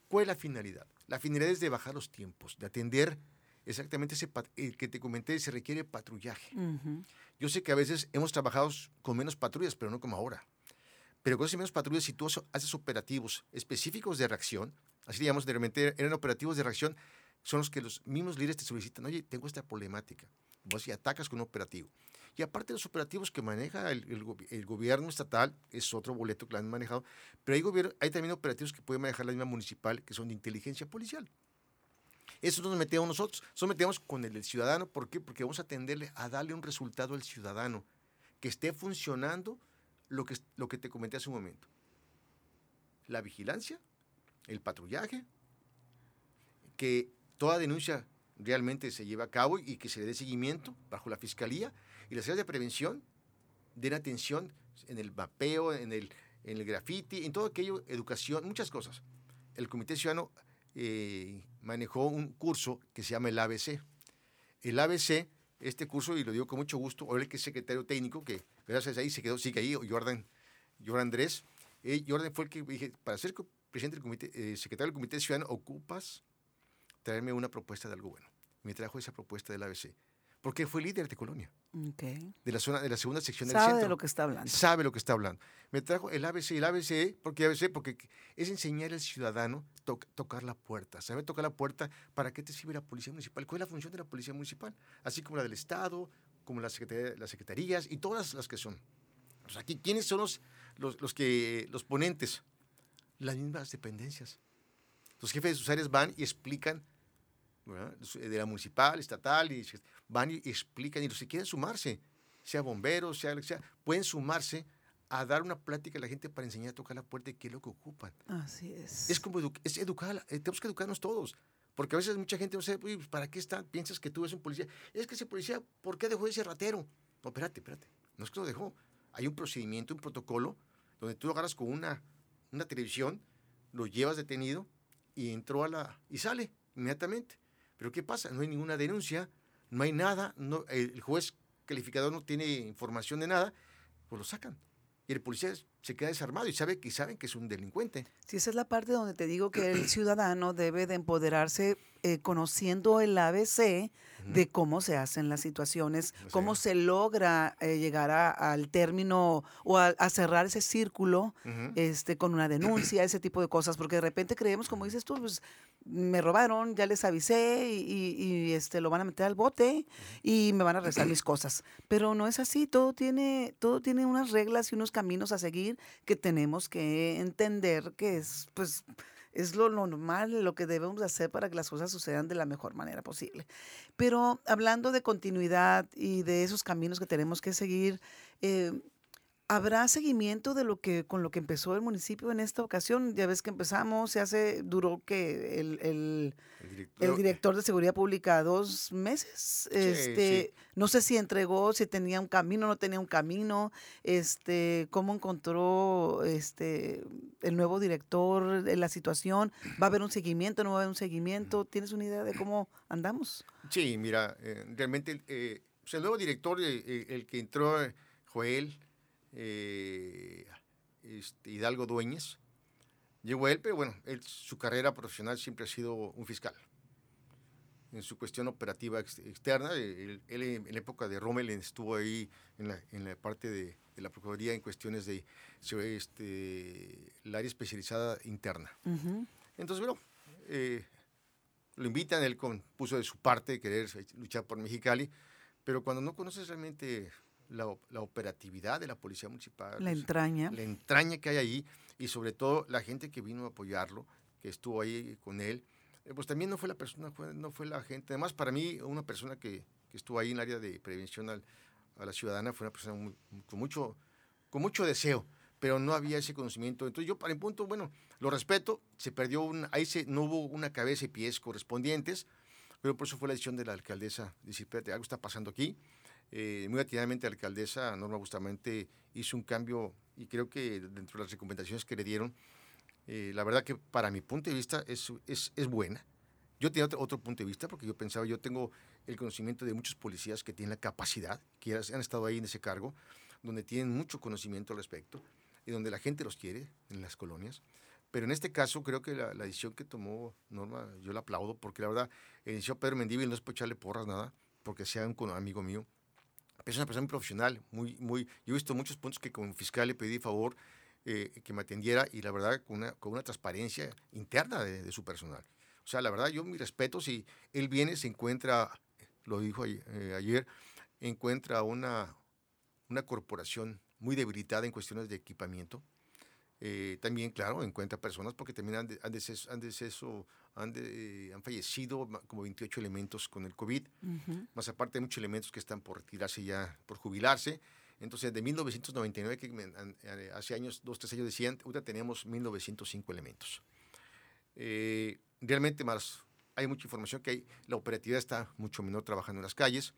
¿Cuál es la finalidad? La finalidad es de bajar los tiempos, de atender exactamente ese el que te comenté, se requiere patrullaje. Yo sé que a veces hemos trabajado con menos patrullas, pero no como ahora. Pero con esas menos patrullas, si tú haces operativos específicos de reacción, así digamos, de repente eran operativos de reacción, son los que los mismos líderes te solicitan, oye, tengo esta problemática. Vos y atacas con un operativo. Y aparte los operativos que maneja el, el, gobierno estatal, es otro boleto que lo han manejado, pero hay, hay también operativos que puede manejar la misma municipal, que son de inteligencia policial. Eso nos metemos nosotros, eso metemos con el, ciudadano. ¿Por qué? Porque vamos a atenderle a darle un resultado al ciudadano, que esté funcionando lo que, lo que te comenté hace un momento. La vigilancia, el patrullaje, que toda denuncia realmente se lleve a cabo y que se le dé seguimiento bajo la fiscalía y las áreas de prevención den atención en el mapeo, en el, en el graffiti, en todo aquello, educación, muchas cosas. El Comité Ciudadano eh, manejó un curso que se llama el ABC. El ABC, este curso, y lo digo con mucho gusto, ahora el que es secretario técnico, que gracias a ahí se quedó, sigue ahí, Jordan, Jordan Andrés. Eh, Jordan fue el que dije, para ser presidente del comité, eh, secretario del Comité Ciudadano, ocupas traerme una propuesta de algo bueno. Me trajo esa propuesta del ABC porque fue líder de Colonia. De la zona, de la segunda sección del centro. Sabe de lo que está hablando. Sabe lo que está hablando. Me trajo el ABC, el ABC, porque ABC, porque es enseñar al ciudadano tocar la puerta. Sabe tocar la puerta, ¿para qué te sirve la policía municipal? ¿Cuál es la función de la policía municipal? Así como la del Estado, como las, las secretarías y todas las que son. Aquí, ¿quiénes son los, los, que, los ponentes? Las mismas dependencias. Los jefes de sus áreas van y explican de la municipal, estatal, y van y explican, y que quieren sumarse, sea bomberos, sea sea, pueden sumarse a dar una plática a la gente para enseñar a tocar la puerta y qué es lo que ocupan. Así es. Es como es educar, eh, tenemos que educarnos todos. Porque a veces mucha gente no sabe, pues, ¿para qué está? Piensas que tú eres un policía. Es que ese policía, ¿por qué dejó ese ratero? No, espérate, espérate. No es que lo dejó. Hay un procedimiento, un protocolo, donde tú lo agarras con una, una televisión, lo llevas detenido y entró a la. y sale inmediatamente. Pero ¿qué pasa? No hay ninguna denuncia, no hay nada, no, el juez calificador no tiene información de nada, pues lo sacan. Y el policía se queda desarmado y sabe que saben que es un delincuente. Sí, esa es la parte donde te digo que el ciudadano debe de empoderarse eh, conociendo el ABC de cómo se hacen las situaciones, cómo se logra eh, llegar al término o a, cerrar ese círculo este, con una denuncia, ese tipo de cosas, porque de repente creemos, como dices tú, pues me robaron, ya les avisé y, este, lo van a meter al bote y me van a rezar mis cosas. Pero no es así, todo tiene, todo tiene unas reglas y unos caminos a seguir que tenemos que entender que es, pues, es lo normal, lo que debemos hacer para que las cosas sucedan de la mejor manera posible. Pero hablando de continuidad y de esos caminos que tenemos que seguir, eh, ¿Habrá seguimiento de lo que con lo que empezó el municipio en esta ocasión? Ya ves que empezamos, se hace, duró que el, el, director, de seguridad pública dos meses. este, no sé si entregó, si tenía un camino, no tenía un camino, este, cómo encontró este el nuevo director la situación. ¿Va a haber un seguimiento? ¿No va a haber un seguimiento? ¿Tienes una idea de cómo andamos? Sí, mira, eh, realmente eh, pues, el nuevo director, eh, el que entró, Joel eh, este, Hidalgo Dueñez. Llegó él, pero bueno, su carrera profesional siempre ha sido un fiscal. En su cuestión operativa externa, él, en la época de Rommel estuvo ahí en la, parte de, la Procuraduría en cuestiones de este, la área especializada interna. Entonces, bueno, eh, lo invitan, él puso de su parte de querer luchar por Mexicali, pero cuando no conoces realmente la, operatividad de la Policía Municipal. La entraña. La entraña que hay ahí y sobre todo la gente que vino a apoyarlo, que estuvo ahí con él, eh, pues también no fue la persona, no fue la gente. Además, para mí, una persona que, estuvo ahí en el área de prevención a la ciudadana fue una persona con, mucho, con mucho deseo, pero no había ese conocimiento. Entonces yo, para el punto, bueno, lo respeto, se perdió, un, ahí se, no hubo una cabeza y pies correspondientes, pero por eso fue la decisión de la alcaldesa, decir, espérate, algo está pasando aquí, eh, muy activamente la alcaldesa Norma Bustamante hizo un cambio y creo que dentro de las recomendaciones que le dieron, eh, la verdad que para mi punto de vista es, es, es buena. Yo tenía otro, otro, punto de vista porque yo pensaba, yo tengo el conocimiento de muchos policías que tienen la capacidad, que han estado ahí en ese cargo, donde tienen mucho conocimiento al respecto y donde la gente los quiere en las colonias. Pero en este caso creo que la, decisión que tomó Norma, yo la aplaudo porque la verdad, el Pedro Mendívil no es por echarle porras nada, porque sea un amigo mío, es una persona muy profesional, muy, muy, yo he visto muchos puntos que como fiscal le pedí favor eh, que me atendiera y la verdad con una, con una transparencia interna de, su personal. O sea, la verdad yo mi respeto si él viene, se encuentra, lo dijo eh, ayer, encuentra una, una corporación muy debilitada en cuestiones de equipamiento, eh, también, claro, encuentra personas porque también han, de, han, han, han, fallecido como 28 elementos con el COVID, más aparte hay muchos elementos que están por retirarse ya, por jubilarse. Entonces, de 1999, que hace años, dos, tres años decían, ahorita tenemos 1905 elementos. Eh, realmente más, hay mucha información que hay, la operatividad está mucho menor trabajando en las calles.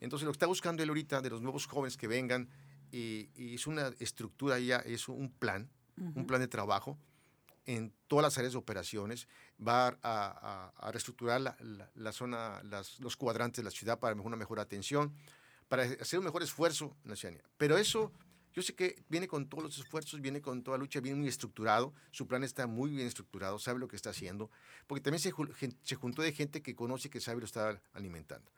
Entonces, lo que está buscando él ahorita de los nuevos jóvenes que vengan, y, y es una estructura ya, es un plan, un plan de trabajo en todas las áreas de operaciones, va a, reestructurar la, zona, los cuadrantes de la ciudad para una mejor atención, para hacer un mejor esfuerzo en la ciudadanía. Pero eso, yo sé que viene con todos los esfuerzos, viene con toda lucha, viene muy estructurado, su plan está muy bien estructurado, sabe lo que está haciendo, porque también se, se juntó de gente que conoce, que sabe lo está alimentando.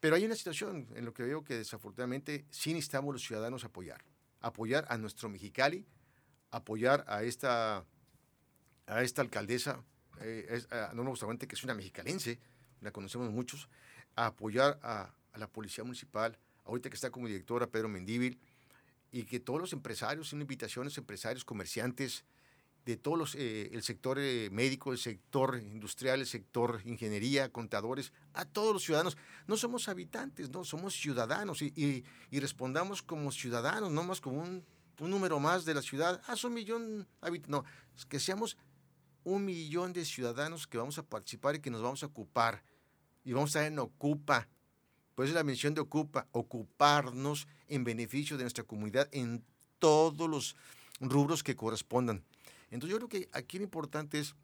Pero hay una situación en lo que veo que desafortunadamente sí necesitamos los ciudadanos apoyar, apoyar a nuestro Mexicali, apoyar a esta, a esta alcaldesa, eh, a Norma Bustamante, que es una mexicalense, la conocemos muchos, a apoyar a, la Policía Municipal, ahorita que está como directora Pedro Mendíbil, y que todos los empresarios, a los empresarios, comerciantes, de todos los, eh, el sector eh, médico, el sector industrial, el sector ingeniería, contadores, a todos los ciudadanos. No somos habitantes, no, somos ciudadanos y, y, y respondamos como ciudadanos, no más como un un número más de la ciudad, ah, son millón no, que seamos un millón de ciudadanos que vamos a participar y que nos vamos a ocupar. Y vamos a estar en Ocupa. Por eso la mención de Ocupa, ocuparnos en beneficio de nuestra comunidad en todos los rubros que correspondan. Entonces yo creo que aquí lo importante es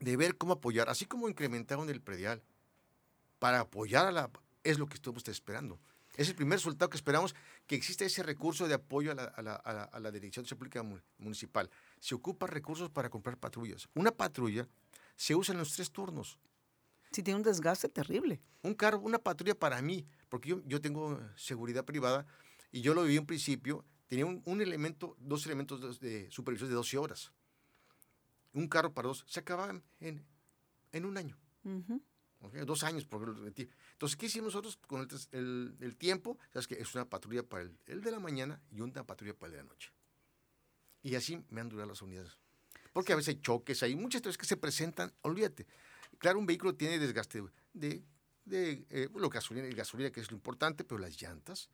de ver cómo apoyar, así como incrementaron el predial, para apoyar a la... es lo que estamos esperando. Es el primer resultado que esperamos que existe ese recurso de apoyo a la, a la, a la, Dirección de Pública Municipal. Se ocupa recursos para comprar patrullas. Una patrulla se usa en los tres turnos. Sí, tiene un desgaste terrible. Un carro, una patrulla para mí, porque yo, yo tengo seguridad privada y yo lo viví en principio, tenía un, un elemento, dos elementos de supervisión de 12 horas. Un carro para dos se acababa en, en un año. Dos años, por Entonces, ¿qué hicimos nosotros con el, el, tiempo? Sabes que es una patrulla para el, el, de la mañana y una patrulla para el de la noche. Y así me han durado las unidades. Porque a veces hay choques, hay muchas cosas que se presentan, olvídate. Claro, un vehículo tiene desgaste de, de eh, lo gasolina, gasolina, que es lo importante, pero las llantas,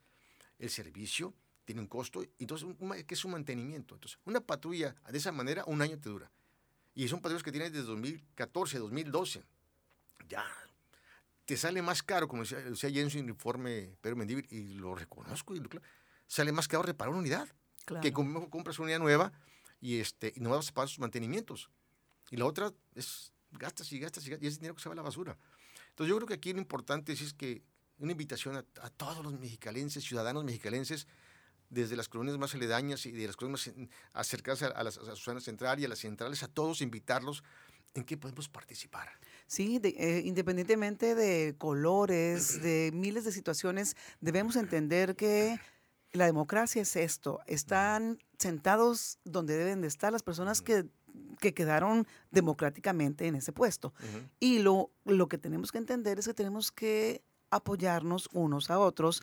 el servicio, tiene un costo, entonces, ¿qué es un mantenimiento? Entonces, una patrulla de esa manera, un año te dura. Y son patrullas que tienes desde 2014, 2012. Ya, te sale más caro, como decía, decía en su informe Pedro Mendívil, y lo reconozco, y sale más caro reparar una unidad. Que como compras una unidad nueva y, este, y no vas a pagar sus mantenimientos. Y la otra es gastas y gastas y gastas, y ese dinero que se va a la basura. Entonces yo creo que aquí lo importante es, que una invitación a, todos los mexicalenses, ciudadanos mexicalenses, desde las colonias más aledañas y de las colonias más acercadas a, la zona central y a las centrales, a todos invitarlos en qué podemos participar. Sí, eh, independientemente de colores, de miles de situaciones, debemos entender que la democracia es esto. Están sentados donde deben de estar las personas que, que quedaron democráticamente en ese puesto. Y lo, lo que tenemos que entender es que tenemos que apoyarnos unos a otros.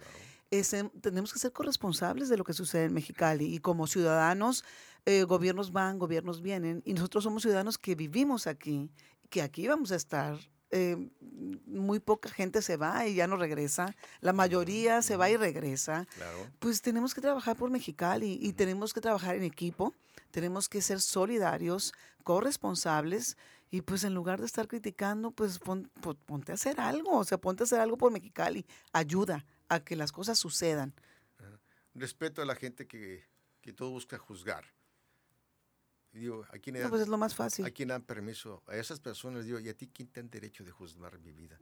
tenemos que ser corresponsables de lo que sucede en Mexicali y como ciudadanos, eh, gobiernos van, gobiernos vienen y nosotros somos ciudadanos que vivimos aquí, que aquí vamos a estar eh, muy poca gente se va y ya no regresa, la mayoría se va y regresa, pues tenemos que trabajar por Mexicali y tenemos que trabajar en equipo, tenemos que ser solidarios, corresponsables y pues en lugar de estar criticando, pues ponte a hacer algo, o sea, ponte a hacer algo por Mexicali, ayuda a que las cosas sucedan. Respeto a la gente que, que todo busca juzgar digo, ¿a quién, no, pues es lo más fácil. ¿a quién dan permiso? A esas personas digo, ¿y a ti quién te dan derecho de juzgar mi vida?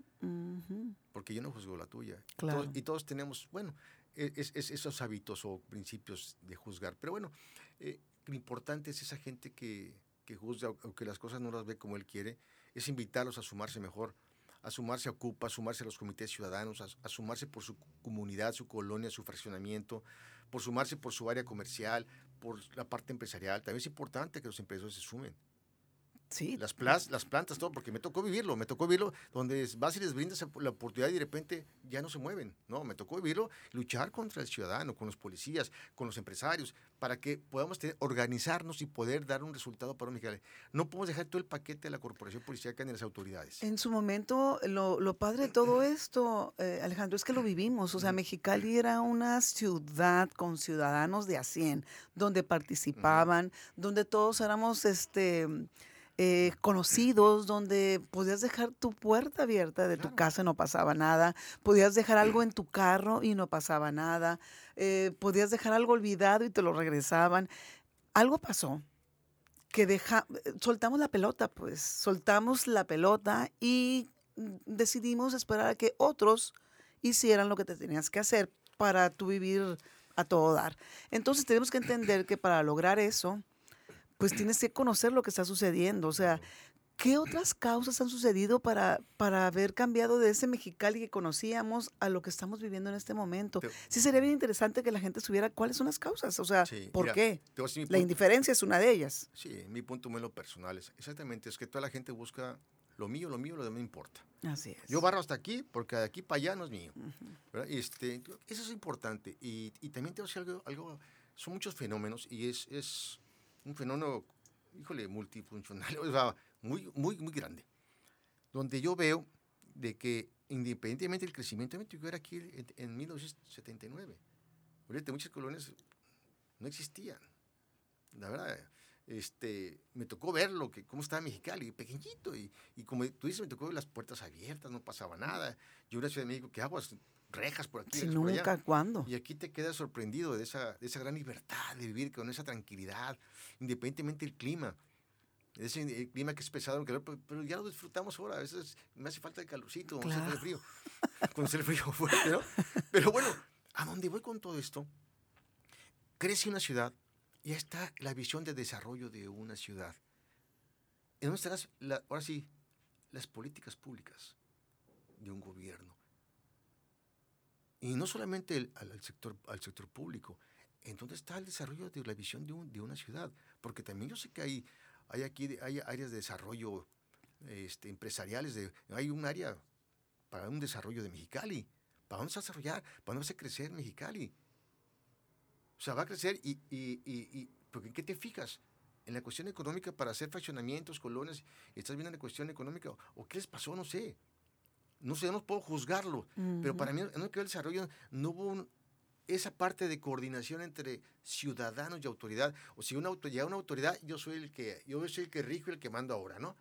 Porque yo no juzgo la tuya. Claro. y todos tenemos, bueno, e, es, esos hábitos o principios de juzgar. Pero bueno, eh, lo importante es esa gente que, que juzga o que las cosas no las ve como él quiere, es invitarlos a sumarse mejor, a sumarse a Ocupa, a sumarse a los comités ciudadanos, a, sumarse por su comunidad, su colonia, su fraccionamiento, por sumarse por su área comercial, por la parte empresarial. También es importante que los empresarios se sumen. Sí. Las, plas, las plantas, todo, porque me tocó vivirlo, me tocó vivirlo donde vas y les brindas la oportunidad y de repente ya no se mueven. No, me tocó vivirlo, luchar contra el ciudadano, con los policías, con los empresarios, para que podamos organizarnos y poder dar un resultado para un Mexicali. No podemos dejar todo el paquete de la corporación policíaca ni las autoridades. En su momento, lo, lo padre de todo esto, eh, Alejandro, es que lo vivimos. O sea, Mexicali era una ciudad con ciudadanos de a 100, donde participaban, donde todos éramos, este eh, conocidos, donde podías dejar tu puerta abierta de tu casa y no pasaba nada, podías dejar algo en tu carro y no pasaba nada, eh, podías dejar algo olvidado y te lo regresaban. Algo pasó que deja, soltamos la pelota, pues, soltamos la pelota y decidimos esperar a que otros hicieran lo que te tenías que hacer para tú vivir a todo dar. Entonces tenemos que entender que para lograr eso, pues tienes que conocer lo que está sucediendo. O sea, ¿qué otras causas han sucedido para, para haber cambiado de ese Mexicali que conocíamos a lo que estamos viviendo en este momento? Sí sería bien interesante que la gente supiera cuáles son las causas, o sea, ¿por qué? La indiferencia es una de ellas. Sí, mi punto muy lo personal es exactamente, es que toda la gente busca lo mío, lo mío, lo demás me importa. Así es. Yo barro hasta aquí porque de aquí para allá no es mío. este, eso es importante. Y, y también tengo algo, algo, son muchos fenómenos y es, es un fenómeno, híjole, multifuncional, o sea, muy, muy, muy grande, donde yo veo de que independientemente del crecimiento, yo era aquí en, 1979. Ahorita muchas colonias no existían. La verdad, este, me tocó verlo, que cómo estaba Mexicali, pequeñito, y, y, como tú dices, me tocó ver las puertas abiertas, no pasaba nada. Yo en la Ciudad de México, ¿qué aguas? rejas por aquí. Si nunca, ¿cuándo? Y aquí te quedas sorprendido de esa, de esa gran libertad de vivir con esa tranquilidad, independientemente del clima. Ese el clima que es pesado, pero, ya lo disfrutamos ahora. A veces me hace falta el calorcito, claro. el frío. Con el frío fuerte, ¿no? Pero bueno, ¿a dónde voy con todo esto? crece una ciudad, ya está la visión de desarrollo de una ciudad. ¿En dónde las, ahora sí, las políticas públicas de un gobierno? Y no solamente al, sector, al sector público, ¿en dónde está el desarrollo de la visión de, de una ciudad? Porque también yo sé que hay, hay aquí hay áreas de desarrollo este, empresariales, de, hay un área para un desarrollo de Mexicali. ¿Para dónde se va a desarrollar? ¿Para dónde va a crecer Mexicali? O sea, va a crecer y, y, y, porque ¿en qué te fijas? En la cuestión económica para hacer fraccionamientos, colonias, ¿estás viendo la cuestión económica? ¿O qué les pasó? No sé. No sé, no puedo juzgarlo. Pero para mí, en el desarrollo, no hubo esa parte de coordinación entre ciudadanos y autoridad. O si una autoridad, una autoridad, yo soy el que, yo soy el que rijo y el que mando ahora, ¿no?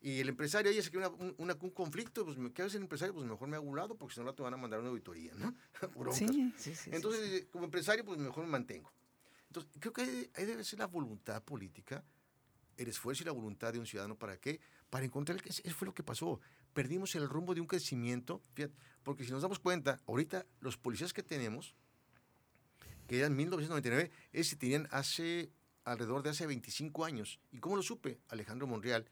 Y el empresario, ahí se quiere un, un, conflicto, pues ¿qué hace el empresario? Pues mejor me hago un lado porque si no, te van a mandar una auditoría, ¿no? sí, sí, sí, Entonces, como empresario, pues mejor me mantengo. Entonces, creo que ahí, debe ser la voluntad política, el esfuerzo y la voluntad de un ciudadano. ¿Para qué? Para encontrar que eso fue lo que pasó. Perdimos el rumbo de un crecimiento, fíjate, porque si nos damos cuenta, ahorita los policías que tenemos, que eran 1999, ese tenían hace alrededor de hace 25 años. ¿Y cómo lo supe? Alejandro Monreal,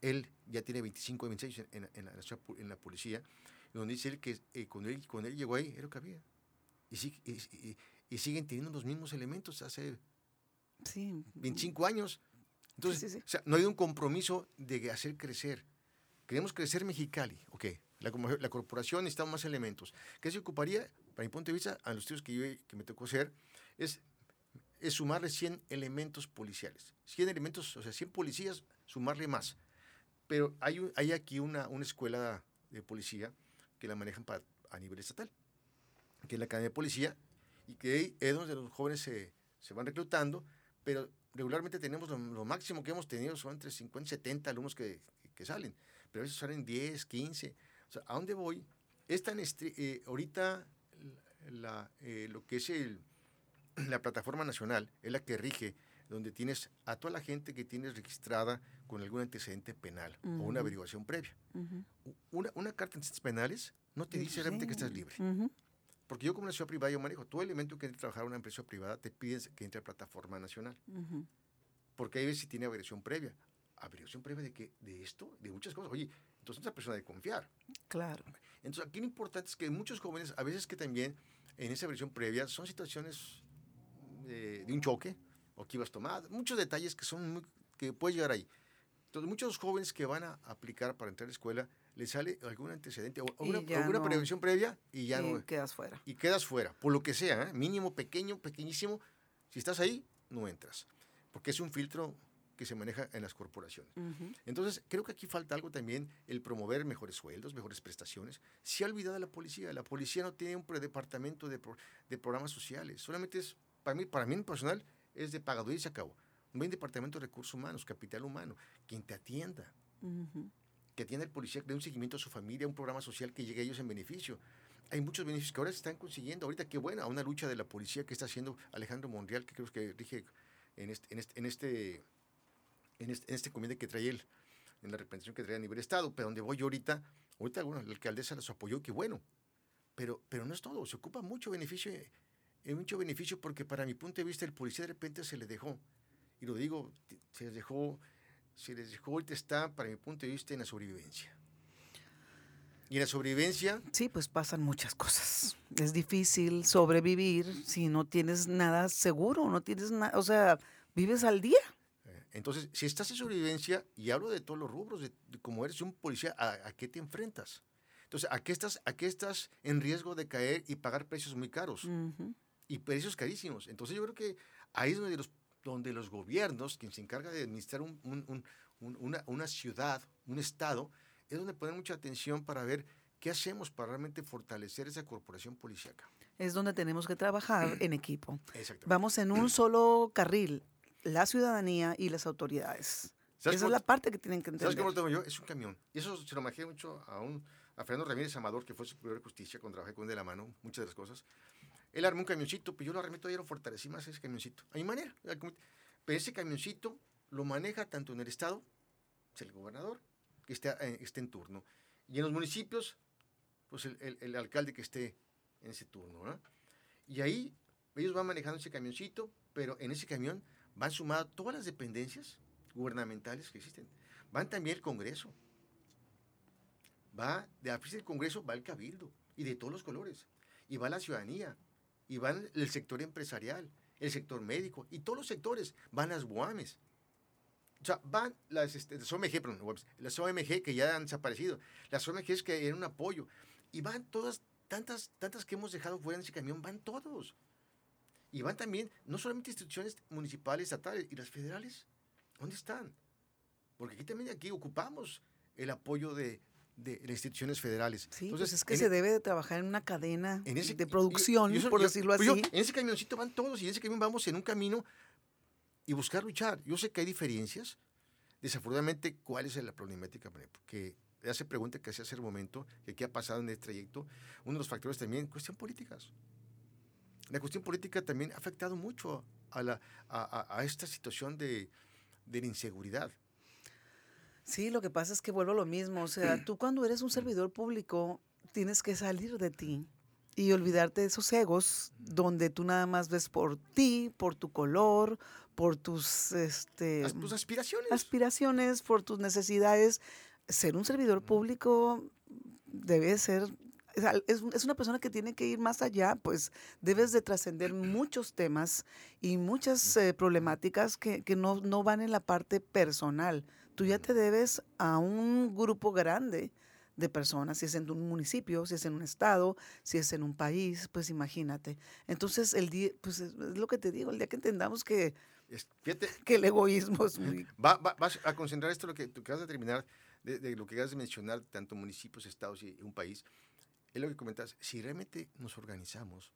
él ya tiene 25, 26 en, en, la, en la policía, donde dice él que eh, cuando, él, él llegó ahí era lo que había. Y, y, siguen teniendo los mismos elementos hace sí. 25 años. Entonces, O sea, no hay un compromiso de hacer crecer. Queremos crecer Mexicali, ok. La, la corporación necesita más elementos. ¿Qué se ocuparía, para mi punto de vista, a los estudios que, yo, que me tocó hacer, es, es sumarle 100 elementos policiales. 100 elementos, o sea, 100 policías, sumarle más. Pero hay, hay aquí una, una escuela de policía que la manejan a nivel estatal, que es la Academia de Policía, y que es donde los jóvenes se, se van reclutando, pero regularmente tenemos lo, máximo que hemos tenido son entre 50 y 70 alumnos que, que, salen, pero a veces salen 10, 15. O sea, ¿a dónde voy? Es tan eh, ahorita la, eh, lo que es el, la plataforma nacional es la que rige donde tienes a toda la gente que tienes registrada con algún antecedente penal o una averiguación previa. una, una, carta de antecedentes penales no te dice realmente que estás libre. Porque yo como una ciudad privada yo manejo todo elemento que entre trabajar en una empresa privada te pides que entre a plataforma nacional. Porque ahí ves si tiene averiguación previa. ¿Averiguación previa de qué? De esto, de muchas cosas. Oye, entonces es una persona de confiar. Claro. Entonces aquí lo importante es que muchos jóvenes, a veces que también en esa averiguación previa son situaciones de, de un choque, o que ibas tomado, muchos detalles que son que puedes llegar ahí. Entonces, muchos jóvenes que van a aplicar para entrar a la escuela, les sale algún antecedente o alguna, prevención previa y ya y quedas fuera. Y quedas fuera, por lo que sea, ¿eh? mínimo, pequeño, pequeñísimo. Si estás ahí, no entras, porque es un filtro que se maneja en las corporaciones. Entonces, creo que aquí falta algo también, el promover mejores sueldos, mejores prestaciones. Se ha olvidado la policía. La policía no tiene un departamento de, de programas sociales. Solamente es, para mí, para mí en personal, es de pagador y se acabó. Un departamento de recursos humanos, capital humano, quien te atienda. Que atienda el policía, que dé un seguimiento a su familia, un programa social que llegue a ellos en beneficio. Hay muchos beneficios que ahora se están consiguiendo. Ahorita, qué buena, una lucha de la policía que está haciendo Alejandro Monreal, que creo que rige en este, en este, en este, en este, este comité que trae él, en la representación que trae a nivel Estado, pero donde voy yo ahorita, ahorita bueno, la alcaldesa los apoyó, qué bueno. Pero, pero no es todo, se ocupa mucho beneficio es mucho beneficio porque para mi punto de vista el policía de repente se le dejó, y lo digo, se les dejó, se les dejó, ahorita está para mi punto de vista en la sobrevivencia. Y en la sobrevivencia... Sí, pues pasan muchas cosas. Es difícil sobrevivir si no tienes nada seguro, no tienes nada, o sea, vives al día. Eh, entonces, si estás en sobrevivencia, y hablo de todos los rubros, de, como eres un policía, ¿a, qué te enfrentas? Entonces, ¿a qué, estás, ¿a qué estás en riesgo de caer y pagar precios muy caros? Y precios carísimos. Entonces yo creo que ahí es donde los, donde los gobiernos, quien se encarga de administrar una, una, ciudad, un estado, es donde ponen mucha atención para ver qué hacemos para realmente fortalecer esa corporación policíaca. Es donde tenemos que trabajar en equipo. Vamos en un solo carril, la ciudadanía y las autoridades. Esa es la parte que tienen que entender. ¿Sabes cómo lo tengo yo? Es un camión. Y eso se lo imaginé mucho a, un, a Fernando Ramírez Amador, que fue superior de justicia, cuando trabajé con él de la mano, muchas de las cosas. Él armó un camioncito, pues yo lo armé todavía lo fortalecí más ese camioncito. A mi manera. Pero ese camioncito lo maneja tanto en el Estado, es el gobernador, que esté, eh, esté en turno. Y en los municipios, pues el, alcalde que esté en ese turno. Y ahí ellos van manejando ese camioncito, pero en ese camión van sumadas todas las dependencias gubernamentales que existen. Van también el Congreso. Va, de la oficina del Congreso va el Cabildo, y de todos los colores. Y va la ciudadanía, y van el sector empresarial, el sector médico, y todos los sectores. Van las guames. O sea, van las, este, las OMG, perdón, las OMG que ya han desaparecido, las OMGs que eran un apoyo, y van todas, tantas, tantas que hemos dejado fuera en ese camión, van todos. Y van también, no solamente instituciones municipales, estatales, y las federales, ¿dónde están? Porque aquí también aquí ocupamos el apoyo de, de las instituciones federales. Sí, Entonces, pues es que se e debe de trabajar en una cadena de producción, por decirlo pues así. en ese camioncito van todos y en ese camión vamos en un camino y buscar luchar. Yo sé que hay diferencias. Desafortunadamente, ¿cuál es la problemática? Porque hace pregunta que hacía hace un momento, que qué ha pasado en este trayecto. Uno de los factores también, cuestión políticas. La cuestión política también ha afectado mucho a, la, a, esta situación de, de la inseguridad. Sí, lo que pasa es que vuelvo a lo mismo. O sea, tú cuando eres un servidor público tienes que salir de ti y olvidarte de esos egos donde tú nada más ves por ti, por tu color, por tus, este, tus aspiraciones. Aspiraciones, por tus necesidades. Ser un servidor público debe ser es, es, una persona que tiene que ir más allá, pues debes de trascender muchos temas y muchas eh, problemáticas que, que no, no, van en la parte personal. Tú ya te debes a un grupo grande de personas, si es en un municipio, si es en un estado, si es en un país, pues imagínate. Entonces, el día, pues es lo que te digo, el día que entendamos que que el egoísmo es muy... Va, vas a concentrar esto, lo que tú acabas de terminar, de, lo que acabas de mencionar, tanto municipios, estados y un país, es lo que comentas, si realmente nos organizamos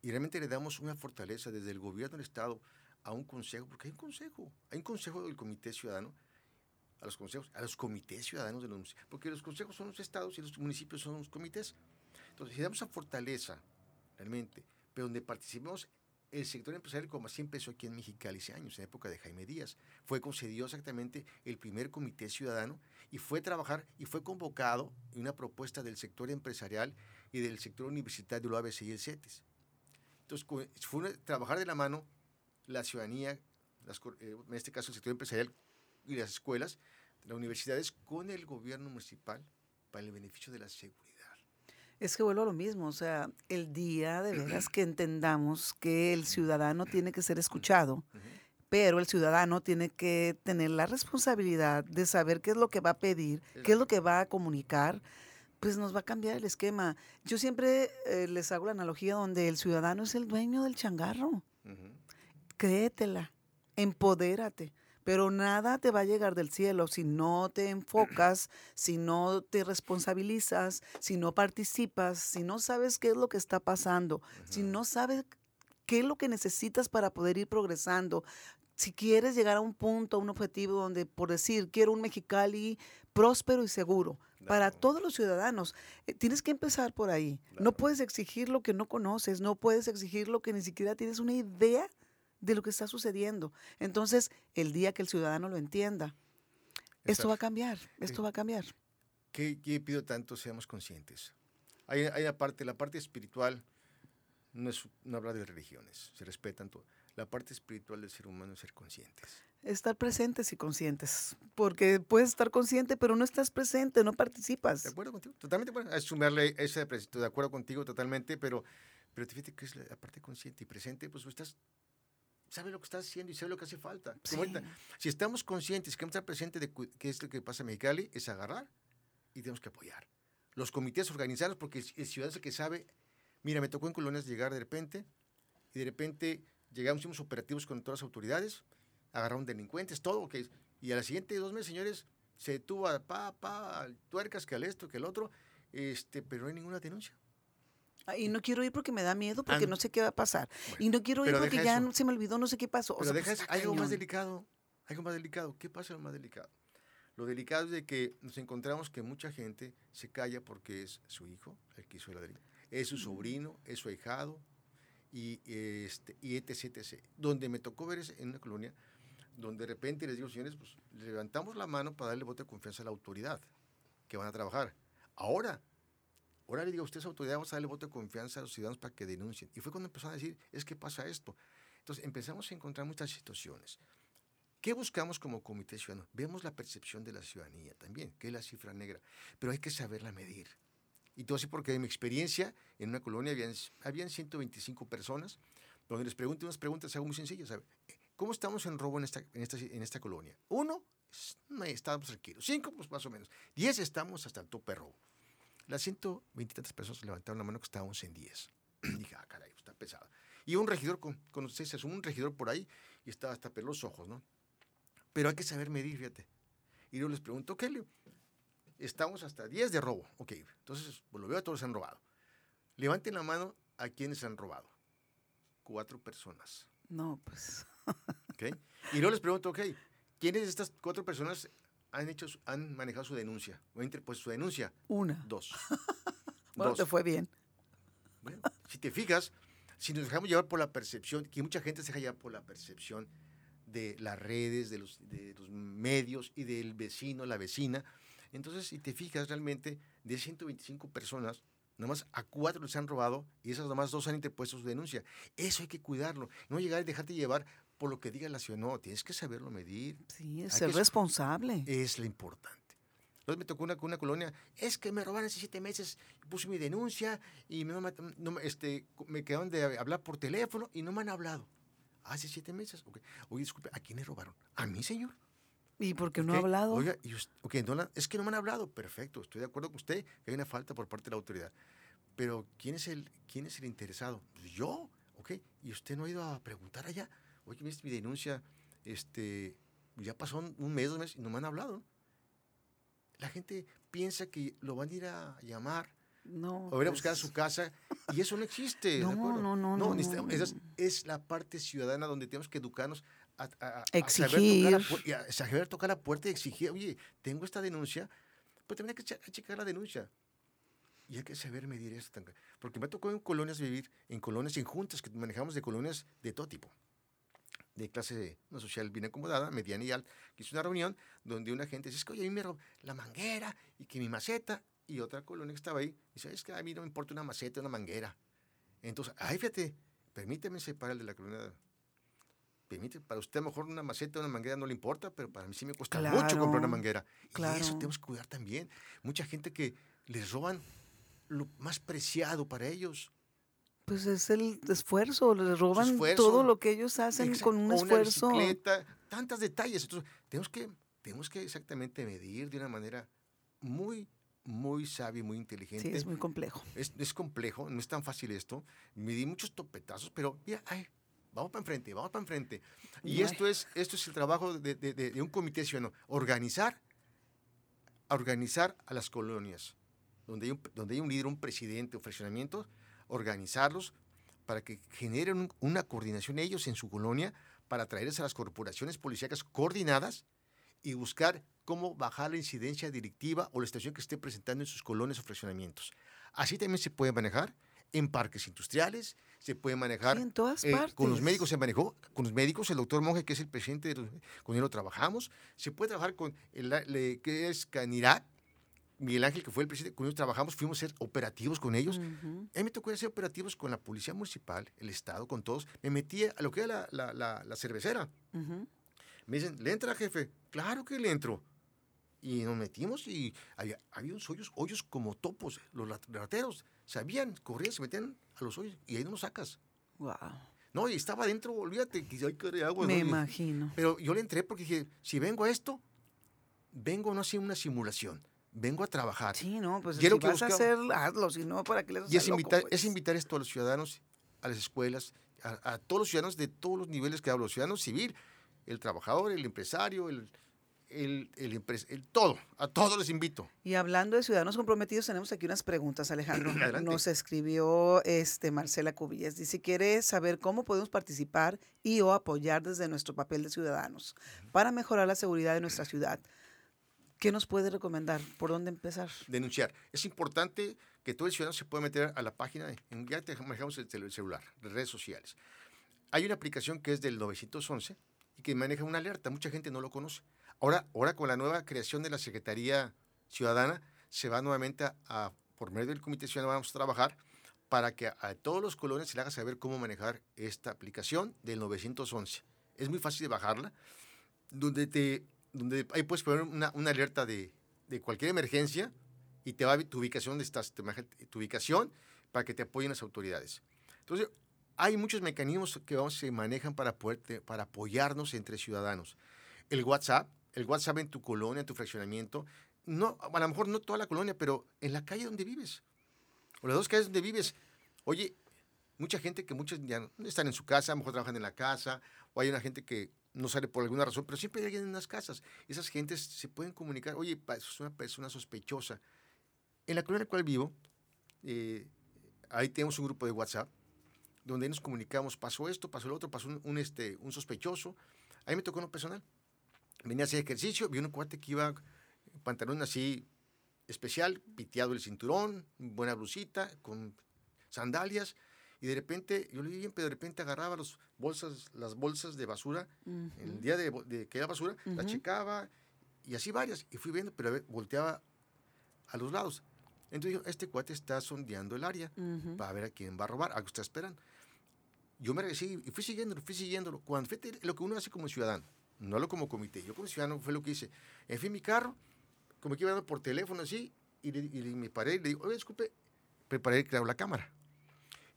y realmente le damos una fortaleza desde el gobierno del Estado a un consejo, porque hay un consejo, hay un consejo del Comité Ciudadano, a los consejos, a los comités ciudadanos de los municipios, porque los consejos son los estados y los municipios son los comités. Entonces, si damos esa fortaleza, realmente, pero donde participemos el sector empresarial como así empezó aquí en Mexicali hace años, en época de Jaime Díaz. Fue concedido exactamente el primer comité ciudadano y fue trabajar y fue convocado en una propuesta del sector empresarial y del sector universitario de lo ABC y el CETES. Entonces, fue trabajar de la mano la ciudadanía, eh, en este caso el sector empresarial y las escuelas, las universidades, con el gobierno municipal para el beneficio de la seguridad. Es que vuelvo a lo mismo, o sea, el día de veras que entendamos que el ciudadano tiene que ser escuchado, pero el ciudadano tiene que tener la responsabilidad de saber qué es lo que va a pedir, qué es lo que va a comunicar, pues nos va a cambiar el esquema. Yo siempre eh, les hago la analogía donde el ciudadano es el dueño del changarro. Créetela, empodérate pero nada te va a llegar del cielo si no te enfocas, si no te responsabilizas, si no participas, si no sabes qué es lo que está pasando, si no sabes qué es lo que necesitas para poder ir progresando. Si quieres llegar a un punto, a un objetivo donde, por decir, quiero un Mexicali próspero y seguro, para todos los ciudadanos. Eh, tienes que empezar por ahí. No puedes exigir lo que no conoces, no puedes exigir lo que ni siquiera tienes una idea de lo que está sucediendo. Entonces, el día que el ciudadano lo entienda, esto va a cambiar, esto va a cambiar. ¿Qué, pido tanto seamos conscientes? Hay, hay la, parte, la parte espiritual, no, es, no habla de religiones, se respetan todo. La parte espiritual del ser humano es ser conscientes. Estar presentes y conscientes, porque puedes estar consciente, pero no estás presente, no participas. De acuerdo contigo, totalmente. Bueno, es sumarle ese de acuerdo contigo totalmente, pero, pero te fíjate que es la parte consciente y presente, pues estás sabe lo que está haciendo y sabe lo que hace falta. si estamos conscientes que estar presente de qué es lo que pasa en Mexicali, es agarrar y tenemos que apoyar. Los comités organizados, porque el ciudadano es el que sabe, mira, me tocó en Colonias llegar de repente y de repente llegamos, hicimos operativos con todas las autoridades, agarraron delincuentes, todo, que y a la siguiente dos meses, señores, se detuvo a pa, pa, tuercas, que al esto, que el otro, este, pero no hay ninguna denuncia. Y no quiero ir porque me da miedo, porque no sé qué va a pasar. y no quiero ir porque ya se me olvidó, no sé qué pasó. Pero deja pues, algo más delicado, algo más delicado. ¿Qué pasa lo más delicado? Lo delicado es de que nos encontramos que mucha gente se calla porque es su hijo, el que hizo la delito, es su sobrino, es su ahijado, y, este, y etc, etc. Donde me tocó ver es en una colonia, donde de repente les digo, señores, pues levantamos la mano para darle voto de confianza a la autoridad, que van a trabajar. Ahora, ahora le digo, usted es autoridad, vamos a darle voto de confianza a los ciudadanos para que denuncien. Y fue cuando empezaron a decir, es que pasa esto. Entonces empezamos a encontrar muchas situaciones. ¿Qué buscamos como comité ciudadano? Vemos la percepción de la ciudadanía también, que es la cifra negra, pero hay que saberla medir. Y todo así porque en mi experiencia, en una colonia habían, habían 125 personas, donde les pregunto unas preguntas, algo muy sencillas. ¿Cómo estamos en robo en esta, en esta, en esta colonia? Uno, estábamos tranquilos. Cinco, pues más o menos. Diez, estamos hasta el tope robo. Las 120 tantas personas levantaron la mano que estábamos en 10. dije, ah, caray, está pesado. Y un regidor, con, con ustedes, se un regidor por ahí y estaba hasta per los ojos, ¿no? Pero hay que saber medir, fíjate. Y yo les pregunto, ¿qué le? Estamos hasta 10 de robo. Ok, entonces pues, lo veo a todos se han robado. Levanten la mano a quienes han robado. Cuatro personas. No, pues. ¿Okay? Y luego les pregunto, ok, ¿quiénes de estas cuatro personas han hecho, han manejado su denuncia? ¿O interpuesto su denuncia? Una. Dos. bueno, te fue bien. Bueno, si te fijas, si nos dejamos llevar por la percepción, que mucha gente se deja llevar por la percepción de las redes, de los, de los medios y del vecino, la vecina. Entonces, si te fijas realmente, de 125 personas, nomás a cuatro les han robado y esas nomás dos han interpuesto su denuncia. Eso hay que cuidarlo. No llegar y dejarte llevar por lo que diga la ciudad. No, tienes que saberlo medir. Sí, es ser responsable. Es lo importante. Entonces me tocó una, una colonia, es que me robaron hace siete meses, puse mi denuncia y no, no, este, me quedaron de hablar por teléfono y no me han hablado. Hace siete meses. Okay. Oye, disculpe, ¿a quién le robaron? ¿A mí, señor? ¿Y por qué no ha hablado? Oiga, y okay, es que no me han hablado. Perfecto, estoy de acuerdo con usted que hay una falta por parte de la autoridad. Pero ¿quién es el, quién es el interesado? Pues yo, ¿ok? Y usted no ha ido a preguntar allá. Oye, mi denuncia, este, ya pasó un mes, dos meses y no me han hablado la gente piensa que lo van a ir a llamar no, o ir a buscar a su pues casa y eso no existe. No, no, no, no. Esa es, la parte ciudadana donde tenemos que educarnos a, exigir. saber tocar, la, puerta y exigir, oye, tengo esta denuncia, pues también hay que checar la denuncia. Y hay que saber medir esto. Porque me tocó en colonias vivir, en colonias, en juntas que manejamos de colonias de todo tipo de clase social bien acomodada, mediana y alta, que hizo una reunión donde una gente dice, es que oye, a mí me robó la manguera y que mi maceta, y otra colonia que estaba ahí, dice, es que a mí no me importa una maceta, una manguera. Entonces, ay, fíjate, permíteme separarle la colonia. Permite, para usted a lo mejor una maceta, una manguera no le importa, pero para mí sí me cuesta mucho comprar una manguera. Claro. Y eso tenemos que cuidar también. Mucha gente que les roban lo más preciado para ellos pues es el esfuerzo, les roban todo lo que ellos hacen con un esfuerzo. Una bicicleta, tantos detalles. Entonces, tenemos que, tenemos que exactamente medir de una manera muy, muy sabia y muy inteligente. Sí, es muy complejo. Es, es complejo, no es tan fácil esto. Me di muchos topetazos, pero ya, ay, vamos para enfrente, vamos para enfrente. Y esto es, esto es el trabajo de, de, de, un comité ciudadano, organizar, organizar a las colonias, donde hay un, donde hay un líder, un presidente, un fraccionamiento, organizarlos para que generen una coordinación ellos en su colonia para traerles a las corporaciones policíacas coordinadas y buscar cómo bajar la incidencia directiva o la situación que esté presentando en sus colonias o fraccionamientos. Así también se puede manejar en parques industriales, se puede manejar en todas eh, partes. con los médicos se manejó, con los médicos, el doctor Monge, que es el presidente, con él lo trabajamos, se puede trabajar con el que es Canirac, Miguel Ángel, que fue el presidente, con ellos trabajamos, fuimos a ser operativos con ellos. A mí me tocó hacer operativos con la Policía Municipal, el Estado, con todos. Me metí a lo que era la, la, la, cervecera. Me dicen, ¿le entra, jefe? Claro que le entro. Y nos metimos y había, había unos hoyos, hoyos como topos. Los rateros sabían, corrían, se metían a los hoyos y ahí no los sacas. Wow. No, y estaba adentro, olvídate, que hay agua. Me imagino. Pero yo le entré porque dije, si vengo a esto, vengo no a una simulación vengo a trabajar. Sí, no, pues si vas a hacer, hazlo, si no, ¿para qué les Y es invitar, es invitar esto a los ciudadanos, a las escuelas, a, todos los ciudadanos de todos los niveles que hablo, los ciudadanos civil, el trabajador, el empresario, el, el, el, el, todo, a todos les invito. Y hablando de ciudadanos comprometidos, tenemos aquí unas preguntas, Alejandro. Nos escribió este Marcela Cubillas. Dice, quiere saber cómo podemos participar y o apoyar desde nuestro papel de ciudadanos para mejorar la seguridad de nuestra ciudad. ¿Qué nos puede recomendar? ¿Por dónde empezar? Denunciar. Es importante que todo el ciudadano se pueda meter a la página, en, ya manejamos el celular, redes sociales. Hay una aplicación que es del 911 y que maneja una alerta. Mucha gente no lo conoce. Ahora, ahora con la nueva creación de la Secretaría Ciudadana, se va nuevamente a, por medio del Comité Ciudadano vamos a trabajar para que a todos los colonias se les haga saber cómo manejar esta aplicación del 911. Es muy fácil de bajarla, donde, te, donde ahí puedes poner una, una alerta de, de, cualquier emergencia y te va a tu ubicación, donde estás, tu, tu ubicación, para que te apoyen las autoridades. Entonces, hay muchos mecanismos que vamos, se manejan para, poder, para apoyarnos entre ciudadanos. El WhatsApp, el WhatsApp en tu colonia, en tu fraccionamiento, no, a lo mejor no toda la colonia, pero en la calle donde vives, o las dos calles donde vives. Oye, mucha gente que muchos ya están en su casa, a lo mejor trabajan en la casa, o hay una gente que no sale por alguna razón, pero siempre hay alguien en las casas. Esas gentes se pueden comunicar, oye, es una persona sospechosa. En la colonia en la cual vivo, eh, ahí tenemos un grupo de WhatsApp donde nos comunicamos, pasó esto, pasó lo otro, pasó un, un, este, un sospechoso. Ahí me tocó uno personal. Venía a hacer ejercicio, vi un cuate que iba pantalón así especial, piteado el cinturón, buena blusita, con sandalias, y de repente, yo le pero de repente agarraba los bolsas, las bolsas de basura, uh -huh. el día de, de que era basura, uh -huh. la checaba, y así varias, y fui viendo, pero volteaba a los lados. Entonces este cuate está sondeando el área uh -huh. para ver a quién va a robar, a que está esperando. Yo me regresé y fui siguiéndolo, fui siguiéndolo. Cuando fue lo que uno hace como ciudadano, no lo como comité, yo como ciudadano fue lo que hice. En fin, mi carro, como que iba hablando por teléfono así, y, le, y me paré y le digo, oye, disculpe, preparé claro la cámara.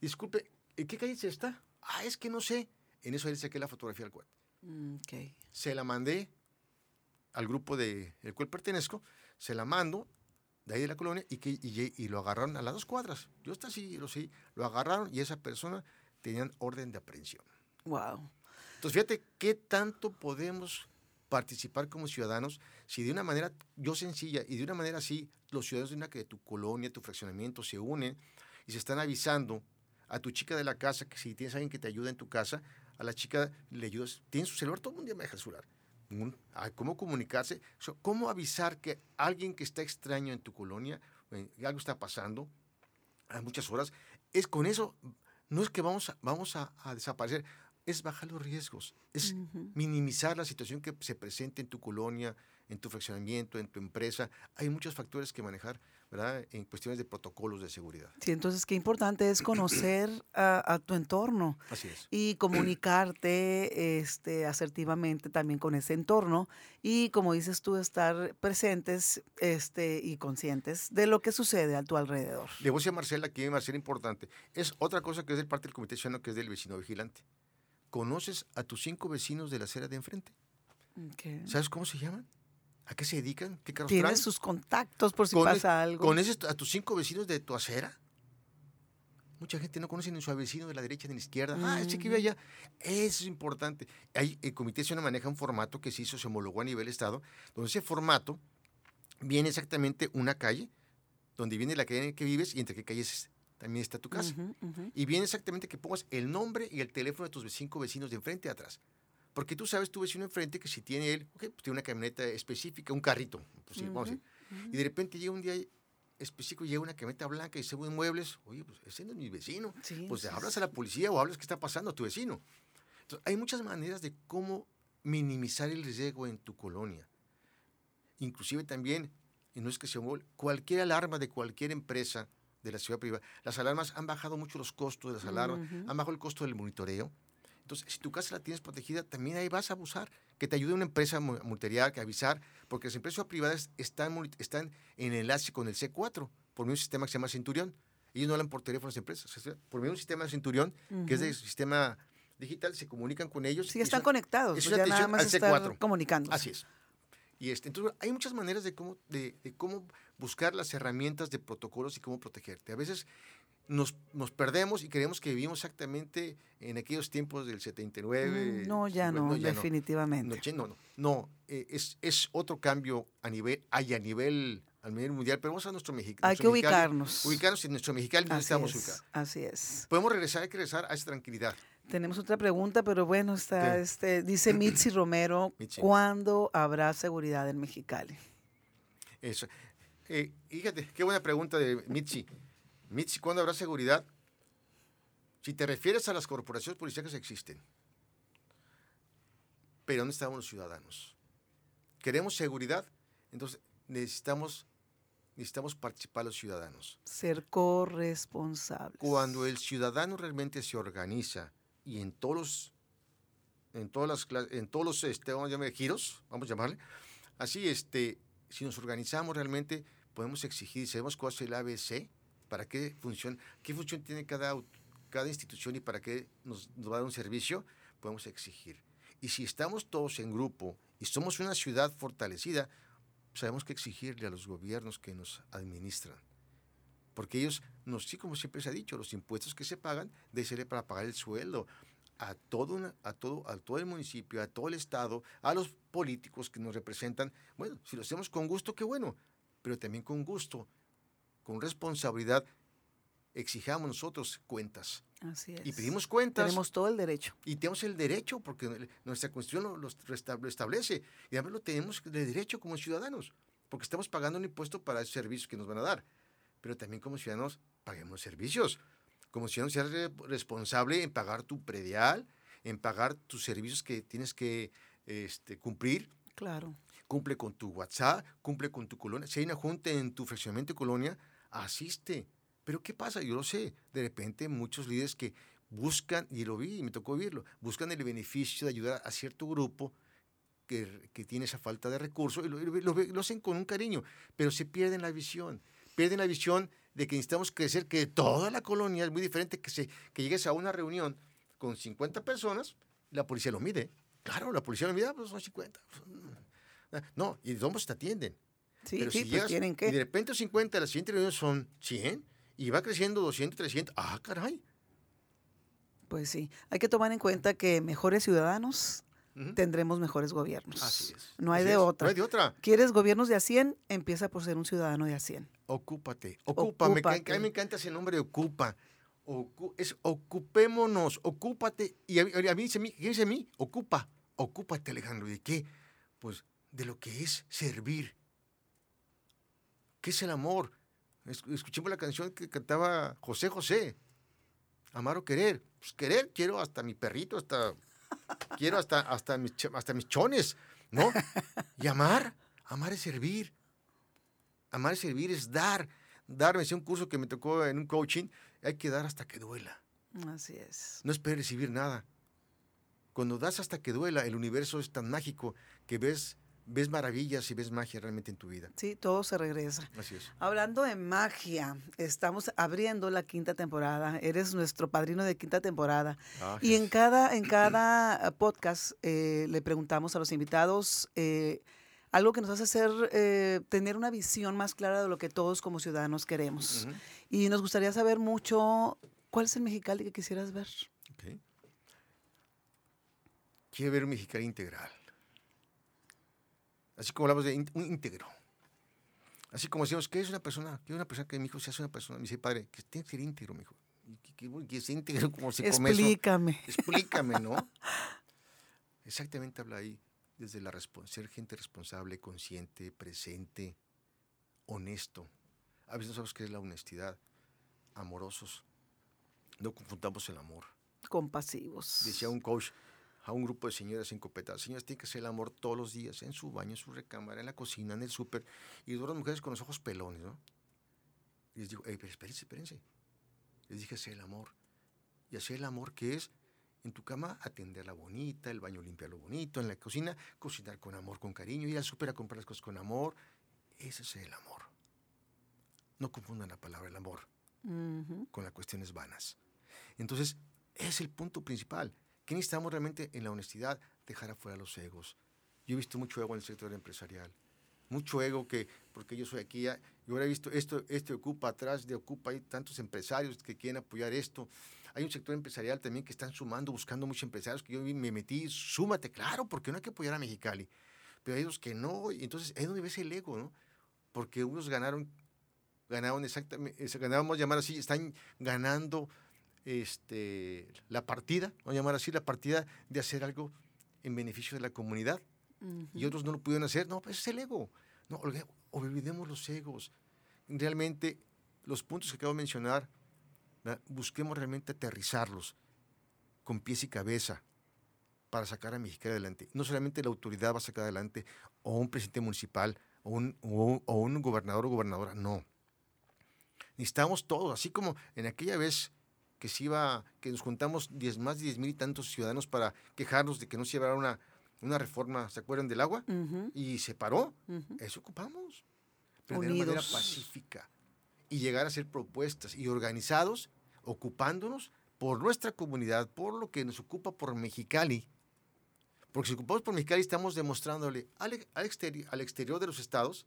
Disculpe, ¿en qué calle se está? Ah, es que no sé. En eso ahí saqué la fotografía al cuate. Mm, okay. Se la mandé al grupo del de, cual pertenezco, se la mando de ahí de la colonia y, que, y, y, lo agarraron a las dos cuadras. Yo hasta así, lo sé, lo agarraron y esa persona tenían orden de aprehensión. Wow. Entonces, fíjate qué tanto podemos participar como ciudadanos si de una manera, yo sencilla, y de una manera así, los ciudadanos de, una, de tu colonia, tu fraccionamiento se unen y se están avisando a tu chica de la casa que si tienes alguien que te ayuda en tu casa, a la chica le ayudas, tiene su celular, todo el mundo me deja el celular. ¿Cómo comunicarse? ¿Cómo avisar que alguien que está extraño en tu colonia, eh, algo está pasando a muchas horas? Es con eso, no es que vamos a, vamos a, a desaparecer, es bajar los riesgos, es uh -huh. minimizar la situación que se presente en tu colonia, en tu fraccionamiento, en tu empresa. Hay muchos factores que manejar, ¿verdad? En cuestiones de protocolos de seguridad. Sí, entonces qué importante es conocer a, a, tu entorno. Así es. Y comunicarte este, asertivamente también con ese entorno. Y como dices tú, estar presentes este, y conscientes de lo que sucede a tu alrededor. Le voy a decir a Marcela que Marcela importante. Es otra cosa que es del parte del Comité Ciudadano, que es del vecino vigilante. ¿Conoces a tus cinco vecinos de la acera de enfrente? Okay. ¿Sabes cómo se llaman? ¿A qué se dedican? ¿Qué carros Tienes sus contactos por si ¿Conoces, pasa algo. ¿Conoces a tus cinco vecinos de tu acera? Mucha gente no conoce ni su vecino de la derecha ni de la izquierda. Mm. Ah, ese que vive allá. Eso es importante. Hay, el Comité Ciudadano maneja un formato que se hizo, se homologó a nivel Estado, donde ese formato viene exactamente una calle, donde viene la calle en que vives y entre qué calles también está tu casa. Uh -huh, uh -huh. Y viene exactamente que pongas el nombre y el teléfono de tus cinco vecinos de enfrente y atrás. Porque tú sabes tu vecino enfrente que si tiene él, okay, pues tiene una camioneta específica, un carrito, pues sí, uh -huh, vamos a decir. Y de repente llega un día específico, llega una camioneta blanca y se ven muebles, oye, pues ese no es mi vecino. Sí, pues sí, hablas a la policía o hablas qué está pasando a tu vecino. Entonces, hay muchas maneras de cómo minimizar el riesgo en tu colonia. Inclusive también, y no es que se cualquier alarma de cualquier empresa, de la ciudad privada. Las alarmas han bajado mucho los costos de las alarmas, uh -huh. han bajado el costo del monitoreo. Entonces, si tu casa la tienes protegida, también ahí vas a abusar. Que te ayude una empresa multerial, que avisar, porque las empresas privadas están, están en enlace con el C4 por medio de un sistema que se llama Centurión. Ellos no hablan por teléfono a las empresas. Por medio de un sistema de Centurión, uh -huh. que es del sistema digital, se comunican con ellos. Sí, están conectados. Es pues ya nada más estar comunicando. Así es. Y este, entonces, hay muchas maneras de cómo, de, de cómo buscar las herramientas de protocolos y cómo protegerte. A veces nos, nos, perdemos y creemos que vivimos exactamente en aquellos tiempos del 79. Mm, no, ya no, no ya definitivamente. No, no, no, no eh, es, es otro cambio a nivel, hay a nivel, a nivel mundial, pero vamos a nuestro Mexicano. Hay que ubicarnos. Ubicarnos en nuestro mexicano donde estamos ubicados. Así es. Podemos regresar, hay que regresar a esa tranquilidad. Tenemos otra pregunta, pero bueno, está, este, dice Mitzi Romero, Mitzi. ¿cuándo habrá seguridad en Mexicali? Eso. Eh, fíjate, qué buena pregunta de Mitzi. Mitzi, ¿cuándo habrá seguridad? Si te refieres a las corporaciones policiales existen. Pero ¿dónde estamos los ciudadanos? ¿Queremos seguridad? Entonces necesitamos necesitamos participar los ciudadanos. Ser corresponsables. Cuando el ciudadano realmente se organiza y en todos los, en todas las, en todos los, este, vamos a llamar giros, vamos a llamarle, así, este, si nos organizamos realmente, podemos exigir, sabemos cuál es el ABC, para qué función, qué función tiene cada, cada institución y para qué nos, nos va a dar un servicio, podemos exigir. Y si estamos todos en grupo y somos una ciudad fortalecida, sabemos que exigirle a los gobiernos que nos administran. Porque ellos, nos, sí, como siempre se ha dicho, los impuestos que se pagan deben ser para pagar el sueldo a todo, una- a, todo, a todo el municipio, a todo el Estado, a los políticos que nos representan. Bueno, si lo hacemos con gusto, qué bueno, pero también con gusto, con responsabilidad, exijamos nosotros cuentas. Así es. Y pedimos cuentas Tenemos todo el derecho. y tenemos el derecho, porque nuestra constitución lo, lo establece, y además lo tenemos de derecho como ciudadanos, porque estamos pagando un impuesto para esos servicios que nos van a dar. Pero también como ciudadanos paguemos servicios. Como ciudadano seas re- responsable en pagar tu predial, en pagar tus servicios que tienes que este, cumplir, Claro. cumple con tu WhatsApp, cumple con tu colonia. Si hay una junta en tu fraccionamiento de colonia, asiste. Pero ¿qué pasa? Yo lo sé. De repente muchos líderes que buscan, y lo vi, y me tocó verlo, buscan el beneficio de ayudar a cierto grupo que, que tiene esa falta de recursos y lo, lo- lo- lo hacen con un cariño, pero se pierden la visión. Pierden la visión de que necesitamos crecer, que toda la colonia es muy diferente, que, se, que llegues a una reunión con 50 personas, la policía lo mide. Claro, la policía lo mide, ah, pues son 50. No, y todos te atienden. Sí, Pero sí, si pues llegas tienen y de repente 50, la siguiente reunión son 100 y va creciendo 200, 300. Ah, caray. Pues sí. Hay que tomar en cuenta que mejores ciudadanos tendremos mejores gobiernos. Así es. No hay Así de es. otra. No hay de otra. ¿Quieres gobiernos de a 100? Empieza por ser un ciudadano de a 100. Ocúpate. Ocupa. Me a mí me encanta ese nombre de ocupa. Ocu- es ocupémonos, ocúpate. Y a, mí- a mí dice a mí, ¿qué dice a mí? Ocupa. Ocúpate, Alejandro. ¿De qué? Pues de lo que es servir. ¿Qué es el amor? Es- Escuchemos la canción que cantaba José José. Amar o querer. Pues querer, quiero hasta mi perrito, hasta quiero hasta, hasta, mis, hasta mis chones, ¿no? Y amar, amar es servir. Amar servir, es dar. Dar, me decía un curso que me tocó en un coaching, hay que dar hasta que duela. Así es. No esperes recibir nada. Cuando das hasta que duela, el universo es tan mágico que ves, ves maravillas y ves magia realmente en tu vida. Sí, todo se regresa. Así es. Hablando de magia, estamos abriendo la quinta temporada. Eres nuestro padrino de quinta temporada. Y en cada, en cada podcast eh, le preguntamos a los invitados eh, algo que nos hace hacer, eh, tener una visión más clara de lo que todos como ciudadanos queremos. Y nos gustaría saber mucho cuál es el Mexicali que quisieras ver. Ok. Quiero ver un mexicano integral. Así como hablamos de in- un íntegro. Así como decimos, ¿qué es una persona? ¿Qué es una persona que mi hijo se hace una persona? Me dice, padre, que tiene que ser íntegro, mi hijo. ¿Y qué- qué- qué es íntegro? ¿Cómo se come eso? Explícame. Explícame, ¿no? Exactamente habla ahí desde la ser gente responsable, consciente, presente, honesto. A veces no sabemos qué es la honestidad. Amorosos. No confundamos el amor. Compasivos. Decía un coach a un grupo de señoras encopetadas. Señoras, tienen que hacer el amor todos los días, en su baño, en su recámara, en la cocina, en el súper. Y dos mujeres con los ojos pelones, ¿no? Y les digo, "Ey, pero espérense, espérense. Les dije, hacer el amor. Y hacer el amor que es en tu cama atenderla bonita, el baño limpiarlo bonito, en la cocina cocinar con amor, con cariño, ir al súper a comprar las cosas con amor. Ese es el amor. No confundan la palabra el amor con las cuestiones vanas. Entonces, es el punto principal. ¿Qué necesitamos realmente en la honestidad? Dejar afuera los egos. Yo he visto mucho ego en el sector empresarial. Mucho ego que, porque yo soy aquí, ya- yo he visto esto, este ocupa atrás de ocupa, hay tantos empresarios que quieren apoyar esto. Hay un sector empresarial también que están sumando, buscando muchos empresarios que yo me metí, súmate, claro, porque no hay que apoyar a Mexicali. Pero hay los que no, y entonces es donde ves el ego, ¿no? Porque unos ganaron, ganaron exactamente, ganábamos llamar así, están ganando este, la partida, vamos a llamar así, la partida de hacer algo en beneficio de la comunidad y otros no lo pudieron hacer. No, pues es el ego. No, olvide- olvidemos los egos. Realmente, los puntos que acabo de mencionar, busquemos realmente aterrizarlos con pies y cabeza para sacar a Mexicali adelante. No solamente la autoridad va a sacar adelante o un presidente municipal o un, o, un gobernador o gobernadora, no. Necesitamos todos, así como en aquella vez que iba, que nos juntamos diez, más de 10 mil y tantos ciudadanos para quejarnos de que no se llevara una, una reforma, ¿se acuerdan del agua? Y se paró. ujú. Eso ocupamos. Pero de una manera pacífica. Y llegar a hacer propuestas y organizados, ocupándonos por nuestra comunidad, por lo que nos ocupa por Mexicali. Porque si ocupamos por Mexicali, estamos demostrándole al, al exteri- al exterior de los estados,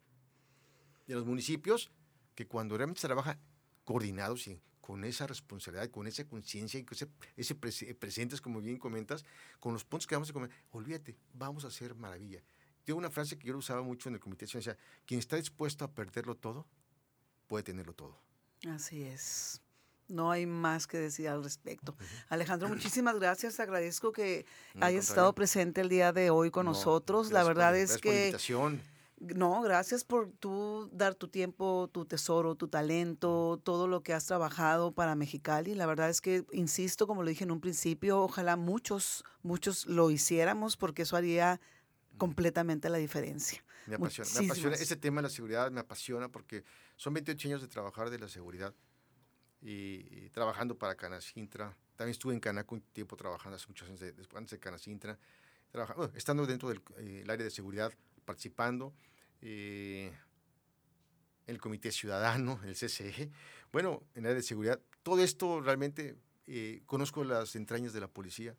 de los municipios, que cuando realmente se trabaja coordinados y con esa responsabilidad, con esa conciencia y con ese, ese prese- presentes, como bien comentas, con los puntos que vamos a comer, olvídate, vamos a hacer maravilla. Tengo una frase que yo lo usaba mucho en el comité, decía, quien está dispuesto a perderlo todo, puede tenerlo todo. Así es. No hay más que decir al respecto. Alejandro, muchísimas gracias. Te agradezco que No, hayas estado presente el día de hoy con No, nosotros. La por- verdad es por la que invitación. No, gracias por tú dar tu tiempo, tu tesoro, tu talento, todo lo que has trabajado para Mexicali. La verdad es que, insisto, como lo dije en un principio, ojalá muchos, muchos lo hiciéramos porque eso haría completamente la diferencia. Me apasiona, me apasiona. Ese tema de la seguridad me apasiona porque son 28 años de trabajar de la seguridad y, y trabajando para Canacintra. También estuve en Canaco un tiempo trabajando hace muchos años de- antes de Canacintra, trabaja- bueno, estando dentro del eh, el área de seguridad, participando eh, en el Comité Ciudadano, el CCE. Bueno, en área de seguridad, todo esto realmente eh, conozco las entrañas de la policía.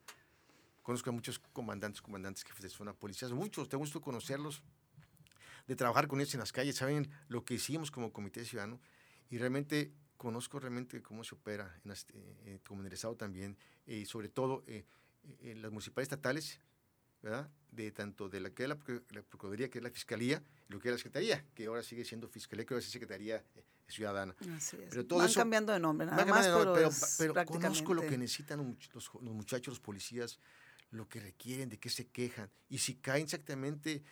Conozco a muchos comandantes, comandantes, jefes de zona, policías, muchos, tengo gusto conocerlos, de trabajar con ellos en las calles, saben lo que hicimos como comité ciudadano y realmente conozco realmente cómo se opera en las- eh, eh, como en el Estado también y sobre todo eh, eh, en las municipales estatales, ¿verdad? De tanto de la que es la, la Procuraduría, que es la Fiscalía, y lo que es la Secretaría, que ahora sigue siendo Fiscalía, que ahora es Secretaría eh, Ciudadana. Así es. Pero todo Van eso- cambiando de nombre, nada más, de pero, nombre, es pero, pero conozco lo que necesitan los los, muchachos, los policías, lo que requieren, de qué se quejan. Y si caen exactamente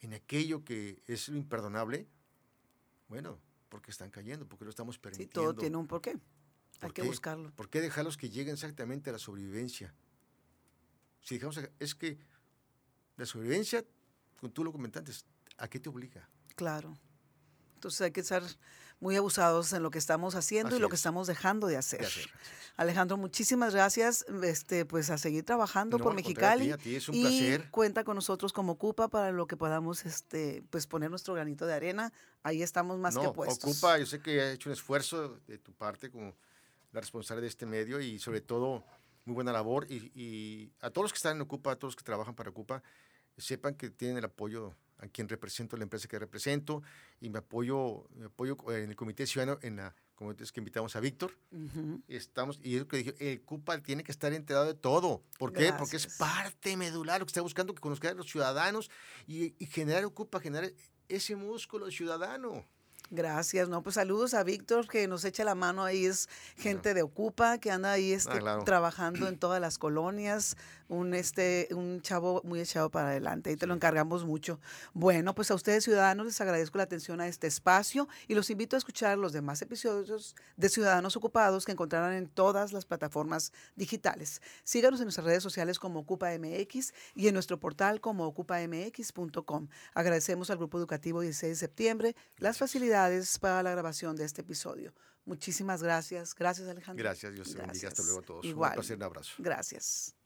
en aquello que es lo imperdonable, bueno, porque están cayendo, porque lo estamos Sí, permitiendo. todo tiene un porqué. Hay ¿Por que qué? buscarlo. ¿Por qué dejarlos que lleguen exactamente a la sobrevivencia? Si dejamos, es que la sobrevivencia, como tú lo comentaste, ¿a qué te obliga? Claro. Entonces hay que estar muy abusados en lo que estamos haciendo y Así lo que es. estamos dejando de hacer. De hacer. Alejandro, muchísimas gracias. Este, pues a seguir trabajando No, por al contrario, a ti, Mexicali. a ti, es un y placer. cuenta con nosotros como Ocupa para lo que podamos este, pues poner nuestro granito de arena. Ahí estamos más que no, puestos. Ocupa, yo sé que ha hecho un esfuerzo de tu parte como la responsable de este medio y sobre todo muy buena labor. Y, y a todos los que están en Ocupa, a todos los que trabajan para Ocupa, sepan que tienen el apoyo a quien represento, la empresa que represento, y me apoyo, me apoyo en el Comité Ciudadano, en la, como es que invitamos a Víctor. Estamos, y es lo que dije, el CUPA tiene que estar enterado de todo. ¿Por qué? Porque es parte medular lo que está buscando que conozcan a los ciudadanos y, y generar CUPA, generar ese músculo ciudadano. Gracias, no, pues saludos a Víctor que nos echa la mano ahí, es gente de Ocupa que anda ahí este, Ah, claro. trabajando en todas las colonias, un este, un chavo muy echado para adelante, ahí te lo encargamos mucho. Bueno, pues a ustedes ciudadanos les agradezco la atención a este espacio y los invito a escuchar los demás episodios de Ciudadanos Ocupados que encontrarán en todas las plataformas digitales. Síganos en nuestras redes sociales como Ocupa MX y en nuestro portal como ocupamx.com. Agradecemos al Grupo Educativo 16 de septiembre las facilidades para la grabación de este episodio. Muchísimas gracias. Gracias, Alejandro. Gracias, Dios te bendiga. Hasta luego a todos. Igual. Un placer, un abrazo. Gracias.